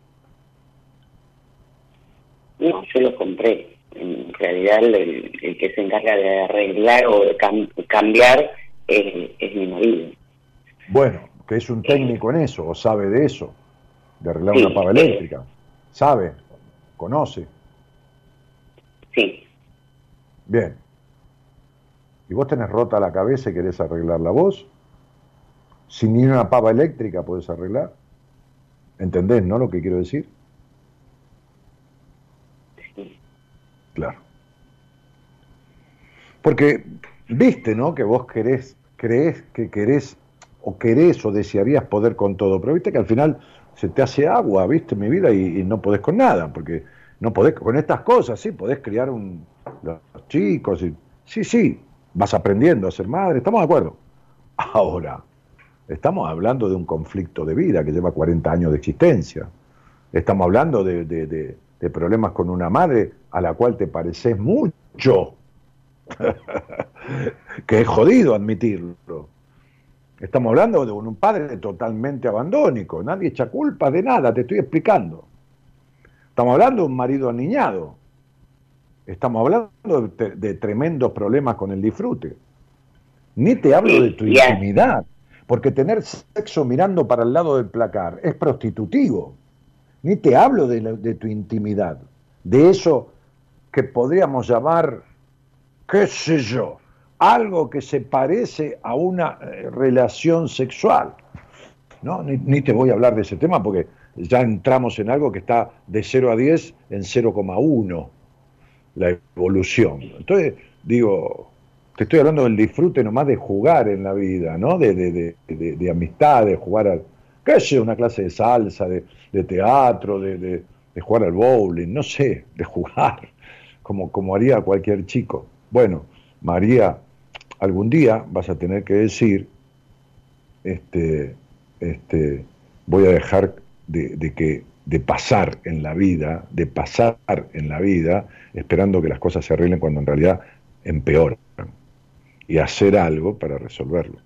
No, yo lo compré. En realidad el, que se encarga de arreglar o de cambiar es, mi marido. Bueno, que es un técnico en eso, o sabe de eso, de arreglar una pava eléctrica. Sabe, conoce. Sí. Bien. ¿Y vos tenés rota la cabeza y querés arreglar la voz? Sin ni una pava eléctrica puedes arreglar. ¿Entendés, no, lo que quiero decir? Claro. Porque viste, ¿no? Que vos querés, crees que querés o querés o desearías poder con todo, pero viste que al final se te hace agua, viste, mi vida, y, no podés con nada, porque no podés con estas cosas, sí, podés criar un, los chicos, y, sí, sí, vas aprendiendo a ser madre, estamos de acuerdo. Ahora, estamos hablando de un conflicto de vida que lleva 40 años de existencia. Estamos hablando de, de- de- de problemas con una madre a la cual te pareces mucho. que es jodido admitirlo. Estamos hablando de un padre totalmente abandónico. Nadie echa culpa de nada, te estoy explicando. Estamos hablando de un marido aniñado. Estamos hablando de, de tremendos problemas con el disfrute. Ni te hablo de tu intimidad, porque tener sexo mirando para el lado del placar es prostitutivo. Ni te hablo de, la- de tu intimidad, de eso que podríamos llamar, qué sé yo, algo que se parece a una eh, relación sexual. ¿no? Ni, te voy a hablar de ese tema porque ya entramos en algo que está de 0 a 10 en 0,1 la evolución. Entonces, digo, te estoy hablando del disfrute nomás de jugar en la vida, ¿no? De, de, de, de- amistad, de jugar al, qué sé, una clase de salsa, de, teatro, de jugar al bowling, no sé, de jugar, como, como haría cualquier chico. Bueno, María, algún día vas a tener que decir, este, este, voy a dejar de, de que de pasar en la vida, de pasar en la vida, esperando que las cosas se arreglen cuando en realidad empeoran, y hacer algo para resolverlo.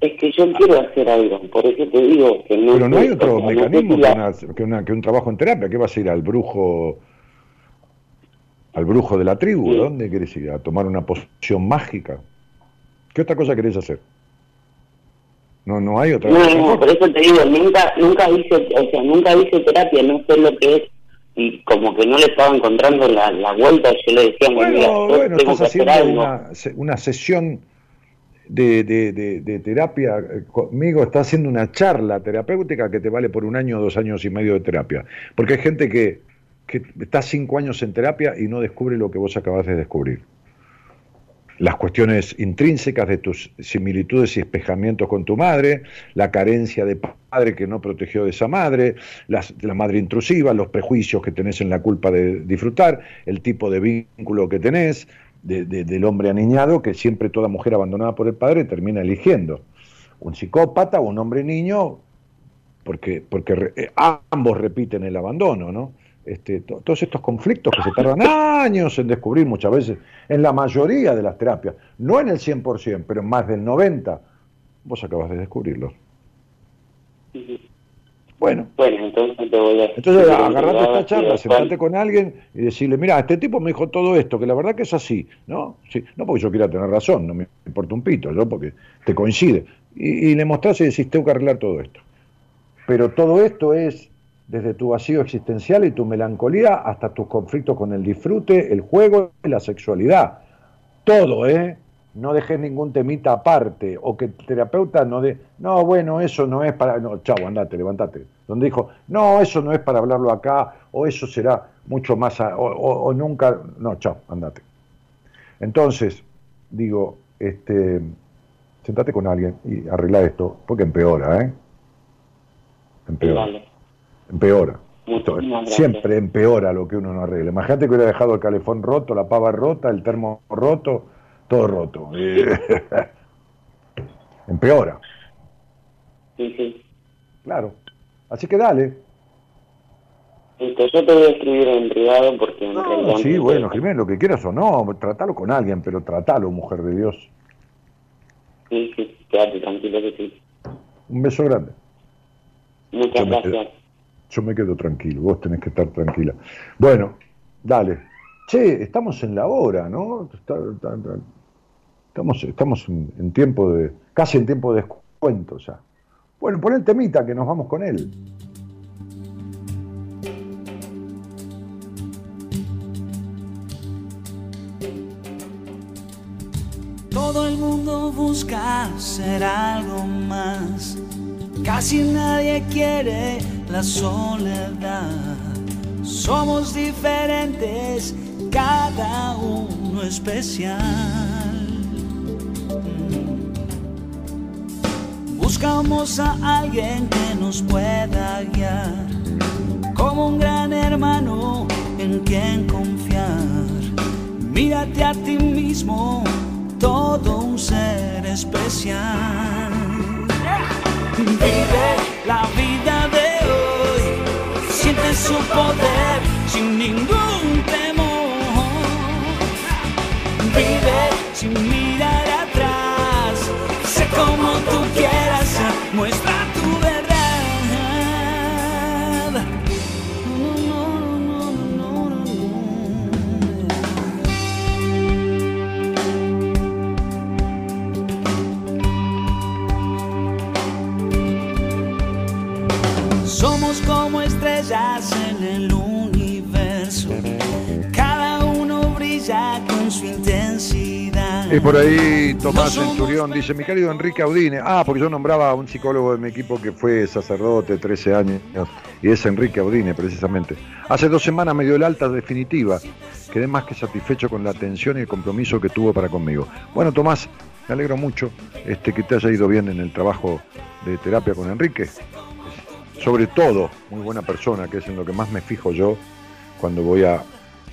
Es que yo quiero hacer algo, por eso te digo que no Pero no hay otro mecanismo que, una- que una- que un trabajo en terapia. ¿Qué vas a ir al brujo, al brujo de la tribu? Sí. ¿A dónde querés ir? ¿A tomar una poción mágica? ¿Qué otra cosa querés hacer? No, no hay otra, No, otra no, cosa. por eso te digo, nunca, nunca hice, o sea, nunca hice terapia, no sé lo que es, y como que no le estaba encontrando la, la vuelta, yo le decía, mira, Bueno, yo bueno, estás haciendo una, se- una sesión de, de- de- de terapia eh, conmigo, estás haciendo una charla terapéutica que te vale por un año o dos años y medio de terapia. Porque hay gente que, que está cinco años en terapia y no descubre lo que vos acabas de descubrir. Las cuestiones intrínsecas de tus similitudes y espejamientos con tu madre, la carencia de padre que no protegió de esa madre, las- la madre intrusiva, los prejuicios que tenés en la culpa de disfrutar, el tipo de vínculo que tenés, de- de- del hombre aniñado que siempre toda mujer abandonada por el padre termina eligiendo. Un psicópata o un hombre niño, porque, porque eh, ambos repiten el abandono, ¿no? Este, to- todos estos conflictos que se tardan años en descubrir muchas veces, en la mayoría de las terapias, no en el 100%, pero en más del 90%, vos acabas de descubrirlos. Bueno, Bueno, entonces te voy a... entonces te agarrate esta charla, sentate con alguien y decirle, mira, este tipo me dijo todo esto, que la verdad que es así, ¿no? Sí, no porque yo quiera tener razón, no me importa un pito, yo porque te coincide. Y, y le mostrás y decís, tengo que arreglar todo esto. Pero todo esto es desde tu vacío existencial y tu melancolía hasta tus conflictos con el disfrute, el juego y la sexualidad. Todo, ¿eh? No dejes ningún temita aparte, o que el terapeuta no de, no, bueno, eso no es para, no, chavo, andate, levantate. Donde dijo, no, eso no es para hablarlo acá, o eso será mucho más, o, nunca, no, chao, andate. Entonces, digo, este, sentate con alguien y arregla esto, porque empeora, ¿eh? Empeora. Empeora. Siempre empeora lo que uno no arregla. Imagínate que hubiera dejado el calefón roto, la pava rota, el termo roto, todo roto. Eh, empeora, Sí, sí. claro. Así que dale. Yo te voy a escribir en privado porque en realidad... No, sí, bueno. Jiménez, lo que quieras o no, tratalo con alguien, pero tratalo, mujer de Dios. Sí, sí, quédate tranquilo que sí. Un beso grande. Muchas Yo gracias. Yo me quedo tranquilo, vos tenés que estar tranquila. Bueno, dale. Che, estamos en la hora, ¿no? Estamos estamos en, en tiempo de. casi en tiempo de descuento ya. Bueno, pon el temita que nos vamos con él. Todo el mundo busca ser algo más. Casi nadie quiere la soledad. Somos diferentes, cada uno especial. Buscamos a alguien que nos pueda guiar, como un gran hermano en quien confiar. Mírate a ti mismo, todo un ser especial. Vive la vida de su poder sin ningún temor. Vive sin mirar estrellas en el universo, cada uno brilla con su intensidad. Y por ahí Tomás Centurión dice, mi querido Enrique Audine, ah, porque yo nombraba a un psicólogo de mi equipo que fue sacerdote, 13 años, y es Enrique Audine precisamente. Hace dos semanas me dio el alta definitiva, quedé más que satisfecho con la atención y el compromiso que tuvo para conmigo. Bueno, Tomás, me alegro mucho este, que te haya ido bien en el trabajo de terapia con Enrique. Sobre todo, muy buena persona, que es en lo que más me fijo yo cuando voy a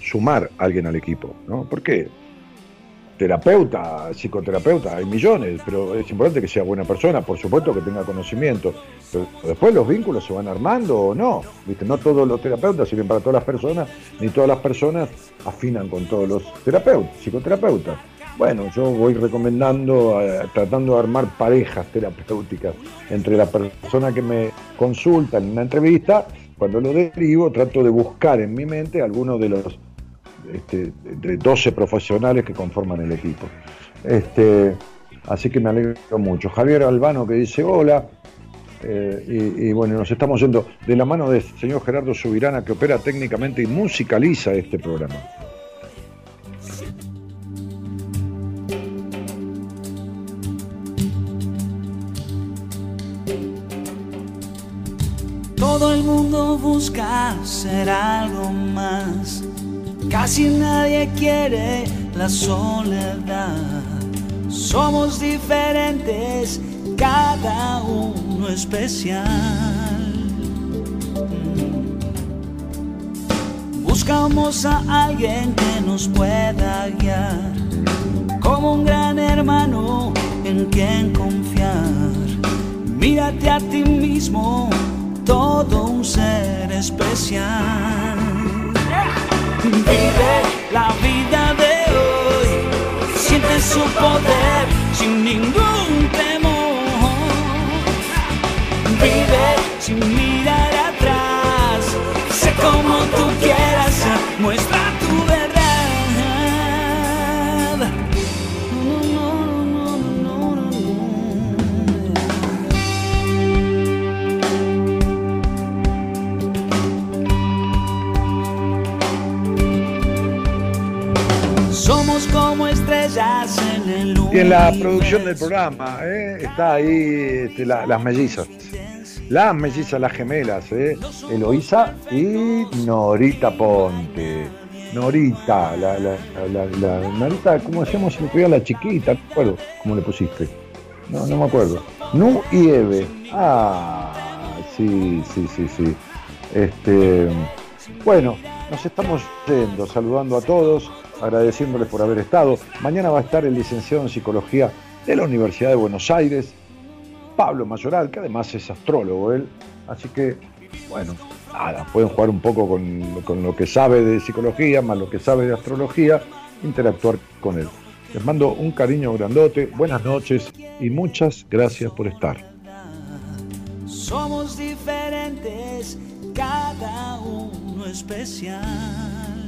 sumar a alguien al equipo, ¿no? ¿Por qué? terapeuta, psicoterapeuta, hay millones, pero es importante que sea buena persona, por supuesto que tenga conocimiento, pero después los vínculos se van armando o no, ¿viste? No todos los terapeutas sirven para todas las personas, ni todas las personas afinan con todos los terapeutas, psicoterapeutas. Bueno, yo voy recomendando, eh, tratando de armar parejas terapéuticas entre la persona que me consulta en una entrevista, cuando lo derivo trato de buscar en mi mente algunos de los este, de 12 profesionales que conforman el equipo. Este, así que me alegro mucho. Javier Albano que dice hola. eh, y, y bueno, nos estamos yendo de la mano del señor Gerardo Subirana que opera técnicamente y musicaliza este programa. Todo el mundo busca ser algo más. Casi nadie quiere la soledad. Somos diferentes, cada uno especial. Buscamos a alguien que nos pueda guiar, como un gran hermano en quien confiar. Mírate a ti mismo, todo un ser especial. Vive la vida de hoy, siente su poder sin ningún temor. Vive sin mirar Somos como estrellas en el Y en la producción del programa ¿eh? está ahí este, la- las mellizas. Las mellizas, las gemelas, ¿eh? Eloísa y Norita Ponte. Norita, la, la, la, la- la- Norita, ¿cómo hacemos si me la chiquita? No me acuerdo cómo le pusiste. No, no me acuerdo. Nu y Eve. Ah, sí, sí, sí, sí. Este, bueno, nos estamos yendo, saludando a todos, agradeciéndoles por haber estado. Mañana va a estar el licenciado en psicología de la Universidad de Buenos Aires, Pablo Mayoral, que además es astrólogo él. Así que, bueno, nada, pueden jugar un poco con, con lo que sabe de psicología, más lo que sabe de astrología, interactuar con él. Les mando un cariño grandote, buenas noches y muchas gracias por estar. Somos diferentes, cada uno especial.